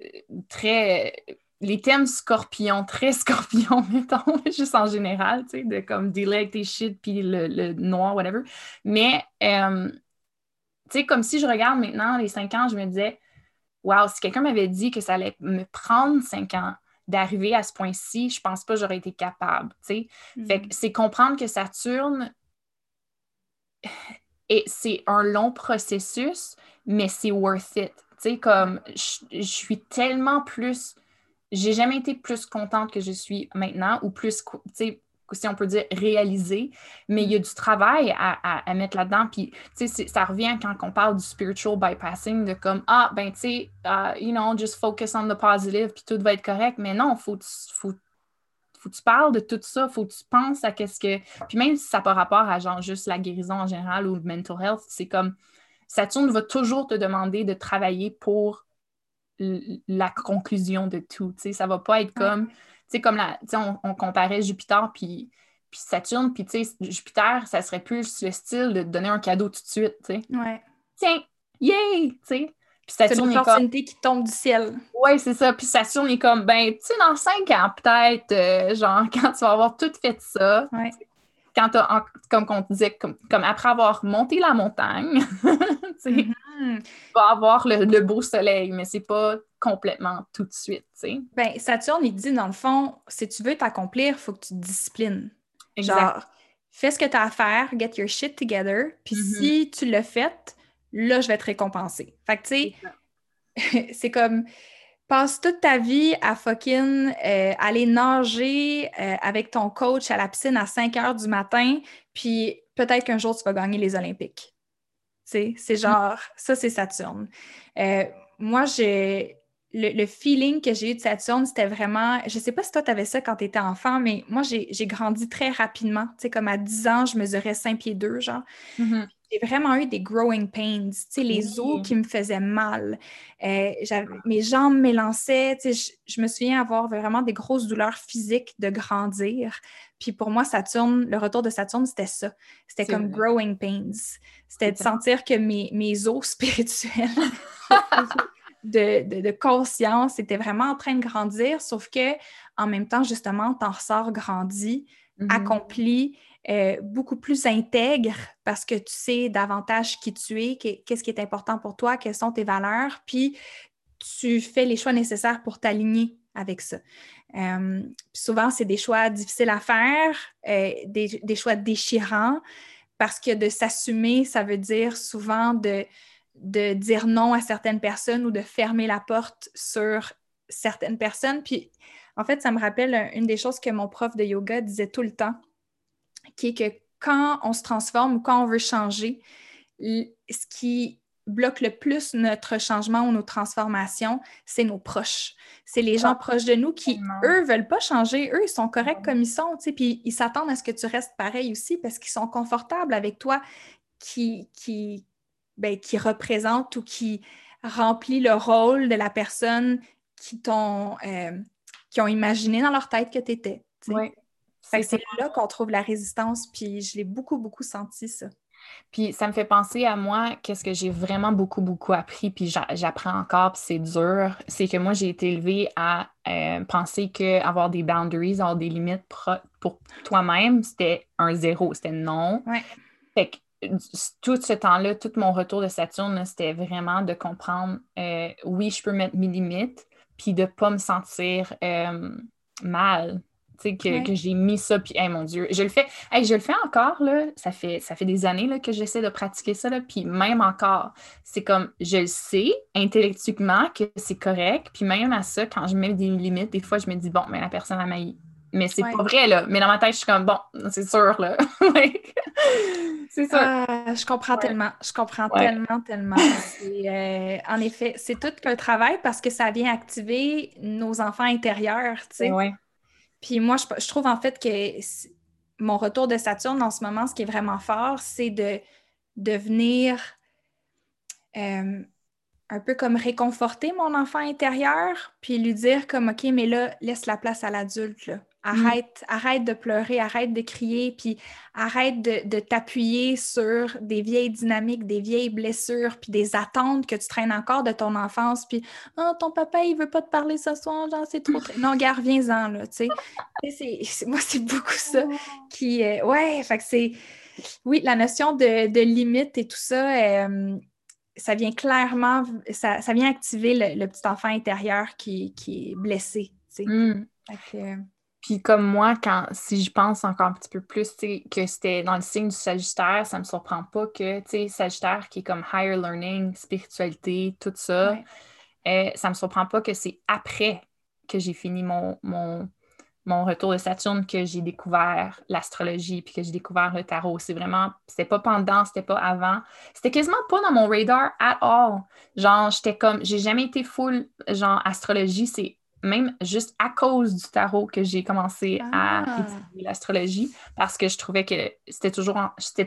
Speaker 2: euh, très. Les thèmes scorpions, très scorpions, mettons, juste en général, tu sais, de comme dealer tes shit, puis le, noir, whatever. Mais, euh, tu sais, comme si je regarde maintenant les cinq ans, je me disais, wow, si quelqu'un m'avait dit que ça allait me prendre cinq ans d'arriver à ce point-ci, je pense pas que j'aurais été capable. Fait mm. c'est comprendre que Saturne, et c'est un long processus, mais c'est worth it. Tu comme je suis tellement plus. J'ai jamais été plus contente que je suis maintenant ou plus, tu si on peut dire, réalisé, mais il y a du travail à, mettre là-dedans. Puis, tu sais, ça revient quand on parle du spiritual bypassing, de comme, ah, ben, tu sais, uh, you know, just focus on the positive, puis tout va être correct. Mais non, faut, faut, faut que tu parles de tout ça, il faut que tu penses à qu'est-ce que. Puis même si ça n'a pas rapport à genre juste la guérison en général ou le mental health, c'est comme Saturne va toujours te demander de travailler pour la conclusion de tout. Tu sais, ça va pas être comme sais, comme la, on, on comparait Jupiter puis, puis Saturne, puis tu sais, Jupiter, ça serait plus le style de te donner un cadeau tout de suite, tu sais.
Speaker 1: Ouais.
Speaker 2: Tiens, yay, tu sais.
Speaker 1: Puis Saturne une opportunité qui tombe du ciel.
Speaker 2: Oui, c'est ça. Puis Saturne est comme, ben, tu sais, dans cinq ans, peut-être, euh, genre, quand tu vas avoir tout fait ça,
Speaker 1: ouais.
Speaker 2: quand tu comme on disait, comme, comme, après avoir monté la montagne, tu mm-hmm. tu vas avoir le, le, beau soleil, mais c'est pas complètement tout de suite. sais.
Speaker 1: Ben, Saturne, il dit dans le fond, si tu veux t'accomplir, il faut que tu te disciplines.
Speaker 2: Exact.
Speaker 1: Genre, fais ce que tu as à faire, get your shit together, puis mm-hmm. si tu l'as fait, là, je vais te récompenser. Fait que, tu sais, c'est comme passe toute ta vie à fucking euh, aller nager euh, avec ton coach à la piscine à 5 heures du matin, puis peut-être qu'un jour tu vas gagner les Olympiques. C'est mm. genre, ça c'est Saturne. Euh, moi, j'ai le, feeling que j'ai eu de Saturne, c'était vraiment. Je sais pas si toi, tu avais ça quand tu étais enfant, mais moi, j'ai grandi très rapidement. Tu sais, comme à 10 ans, je mesurais 5 pieds 2, genre.
Speaker 2: Mm-hmm.
Speaker 1: J'ai vraiment eu des growing pains, tu sais, les os qui me faisaient mal. Euh, mes jambes m'élançaient. Tu sais, je, me souviens avoir vraiment des grosses douleurs physiques de grandir. Puis pour moi, Saturne, le retour de Saturne, c'était ça. C'était comme growing pains. C'était de sentir que mes, mes os spirituels de, conscience était vraiment en train de grandir, sauf que en même temps, justement, t'en ressors grandi, mm-hmm. accompli, euh, beaucoup plus intègre parce que tu sais davantage qui tu es, qu'est-ce qui est important pour toi, quelles sont tes valeurs, puis tu fais les choix nécessaires pour t'aligner avec ça. Euh, souvent, c'est des choix difficiles à faire, euh, des, des, choix déchirants, parce que de s'assumer, ça veut dire souvent de, de dire non à certaines personnes ou de fermer la porte sur certaines personnes. Puis, en fait, ça me rappelle une des choses que mon prof de yoga disait tout le temps, qui est que quand on se transforme ou quand on veut changer, ce qui bloque le plus notre changement ou nos transformations, c'est nos proches. C'est les gens proches de nous qui, eux, veulent pas changer. Eux, ils sont corrects comme ils sont, tu sais, puis ils s'attendent à ce que tu restes pareil aussi parce qu'ils sont confortables avec toi qui, qui, ben, qui représente ou qui remplit le rôle de la personne qui t'ont euh, qui ont imaginé dans leur tête que tu étais.
Speaker 2: Oui.
Speaker 1: C'est là qu'on trouve la résistance, puis je l'ai beaucoup, beaucoup senti, ça.
Speaker 2: Puis ça me fait penser à moi, qu'est-ce que j'ai vraiment beaucoup, beaucoup appris, puis j'apprends encore, puis c'est dur, c'est que moi, j'ai été élevée à euh, penser qu'avoir des boundaries, avoir des limites pour toi-même, c'était un zéro, c'était non. Fait que tout ce temps-là, tout mon retour de Saturne, c'était vraiment de comprendre, euh, oui, je peux mettre mes limites, puis de ne pas me sentir euh, mal que, que j'ai mis ça, puis mon Dieu, je le fais, je le fais encore, là, ça fait, ça fait des années là, que j'essaie de pratiquer ça, là, puis même encore, c'est comme, je le sais intellectuellement que c'est correct, puis même à ça, quand je mets des limites, des fois, je me dis, bon, mais la personne a mailli. Mais c'est pas vrai, là. Mais dans ma tête, je suis comme, bon, c'est sûr, là.
Speaker 1: c'est ça. Ah, je comprends tellement. Je comprends tellement, tellement. Euh, en effet, c'est tout qu'un travail parce que ça vient activer nos enfants intérieurs, tu sais. Puis moi, je, trouve en fait que mon retour de Saturne en ce moment, ce qui est vraiment fort, c'est de, devenir euh, un peu comme réconforter mon enfant intérieur, puis lui dire comme OK, mais là, laisse la place à l'adulte. Mm. Arrête, arrête de pleurer, arrête de crier, puis arrête de, t'appuyer sur des vieilles dynamiques, des vieilles blessures, puis des attentes que tu traînes encore de ton enfance, puis oh, ton papa, il veut pas te parler ce soir, genre, c'est trop. non, gars, reviens-en, là, tu sais. moi, c'est beaucoup ça qui. Euh, ouais, fait que c'est. Oui, la notion de, limite et tout ça, euh, ça vient clairement, ça, vient activer le, petit enfant intérieur qui, est blessé, tu sais.
Speaker 2: Mm. Puis comme moi, quand si je pense encore un petit peu plus que c'était dans le signe du Sagittaire, ça me surprend pas que, Sagittaire qui est comme higher learning, spiritualité, tout ça, euh, ça me surprend pas que c'est après que j'ai fini mon, mon, mon, retour de Saturne que j'ai découvert l'astrologie puis que j'ai découvert le tarot. C'est vraiment, c'était pas pendant, c'était pas avant. C'était quasiment pas dans mon radar at all. Genre, j'étais comme, j'ai jamais été full, genre, astrologie, c'est même juste à cause du tarot que j'ai commencé à ah. étudier l'astrologie parce que je trouvais que c'était toujours,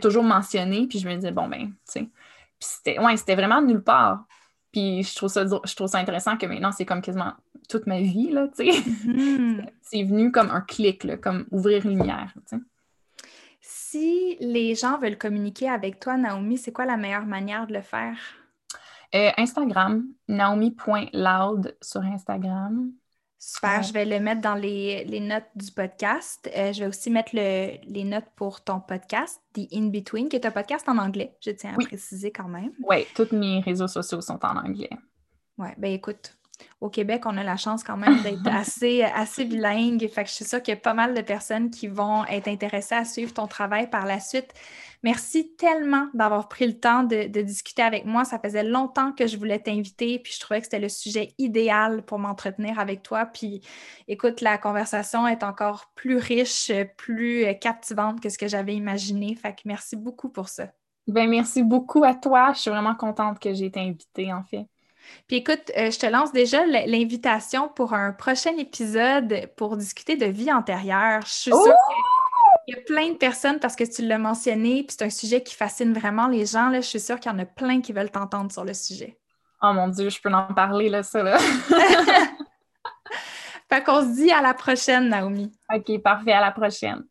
Speaker 2: toujours mentionné, puis je me disais, bon, ben, tu sais. Puis c'était, ouais, c'était vraiment nulle part. Puis je trouve ça, je trouve ça intéressant que maintenant, c'est comme quasiment toute ma vie, là, tu sais. Mm-hmm. c'est venu comme un clic, là, comme ouvrir une lumière, tu sais.
Speaker 1: Si les gens veulent communiquer avec toi, Naomi, c'est quoi la meilleure manière de le faire?
Speaker 2: Euh, Instagram, naomi.loud sur Instagram.
Speaker 1: Super, je vais le mettre dans les, notes du podcast. Euh, je vais aussi mettre les notes pour ton podcast, The In-Between, qui est un podcast en anglais, je tiens à préciser quand même.
Speaker 2: Oui, tous mes réseaux sociaux sont en anglais.
Speaker 1: Oui, ben écoute, au Québec, on a la chance quand même d'être assez, assez bilingue. Fait que je suis sûre qu'il y a pas mal de personnes qui vont être intéressées à suivre ton travail par la suite. Merci tellement d'avoir pris le temps de, discuter avec moi. Ça faisait longtemps que je voulais t'inviter, puis je trouvais que c'était le sujet idéal pour m'entretenir avec toi. Puis écoute, la conversation est encore plus riche, plus captivante que ce que j'avais imaginé. Fait que merci beaucoup pour ça.
Speaker 2: Ben, merci beaucoup à toi. Je suis vraiment contente que j'ai été invitée, en fait.
Speaker 1: Puis écoute, euh, je te lance déjà l'invitation pour un prochain épisode pour discuter de vie antérieure. Je suis sûre oh! Il y a plein de personnes, parce que tu l'as mentionné, puis c'est un sujet qui fascine vraiment les gens. Là, je suis sûre qu'il y en a plein qui veulent t'entendre sur le sujet.
Speaker 2: Oh mon Dieu, je peux en parler, là, ça, là.
Speaker 1: fait qu'on se dit à la prochaine, Naomi.
Speaker 2: OK, parfait, à la prochaine.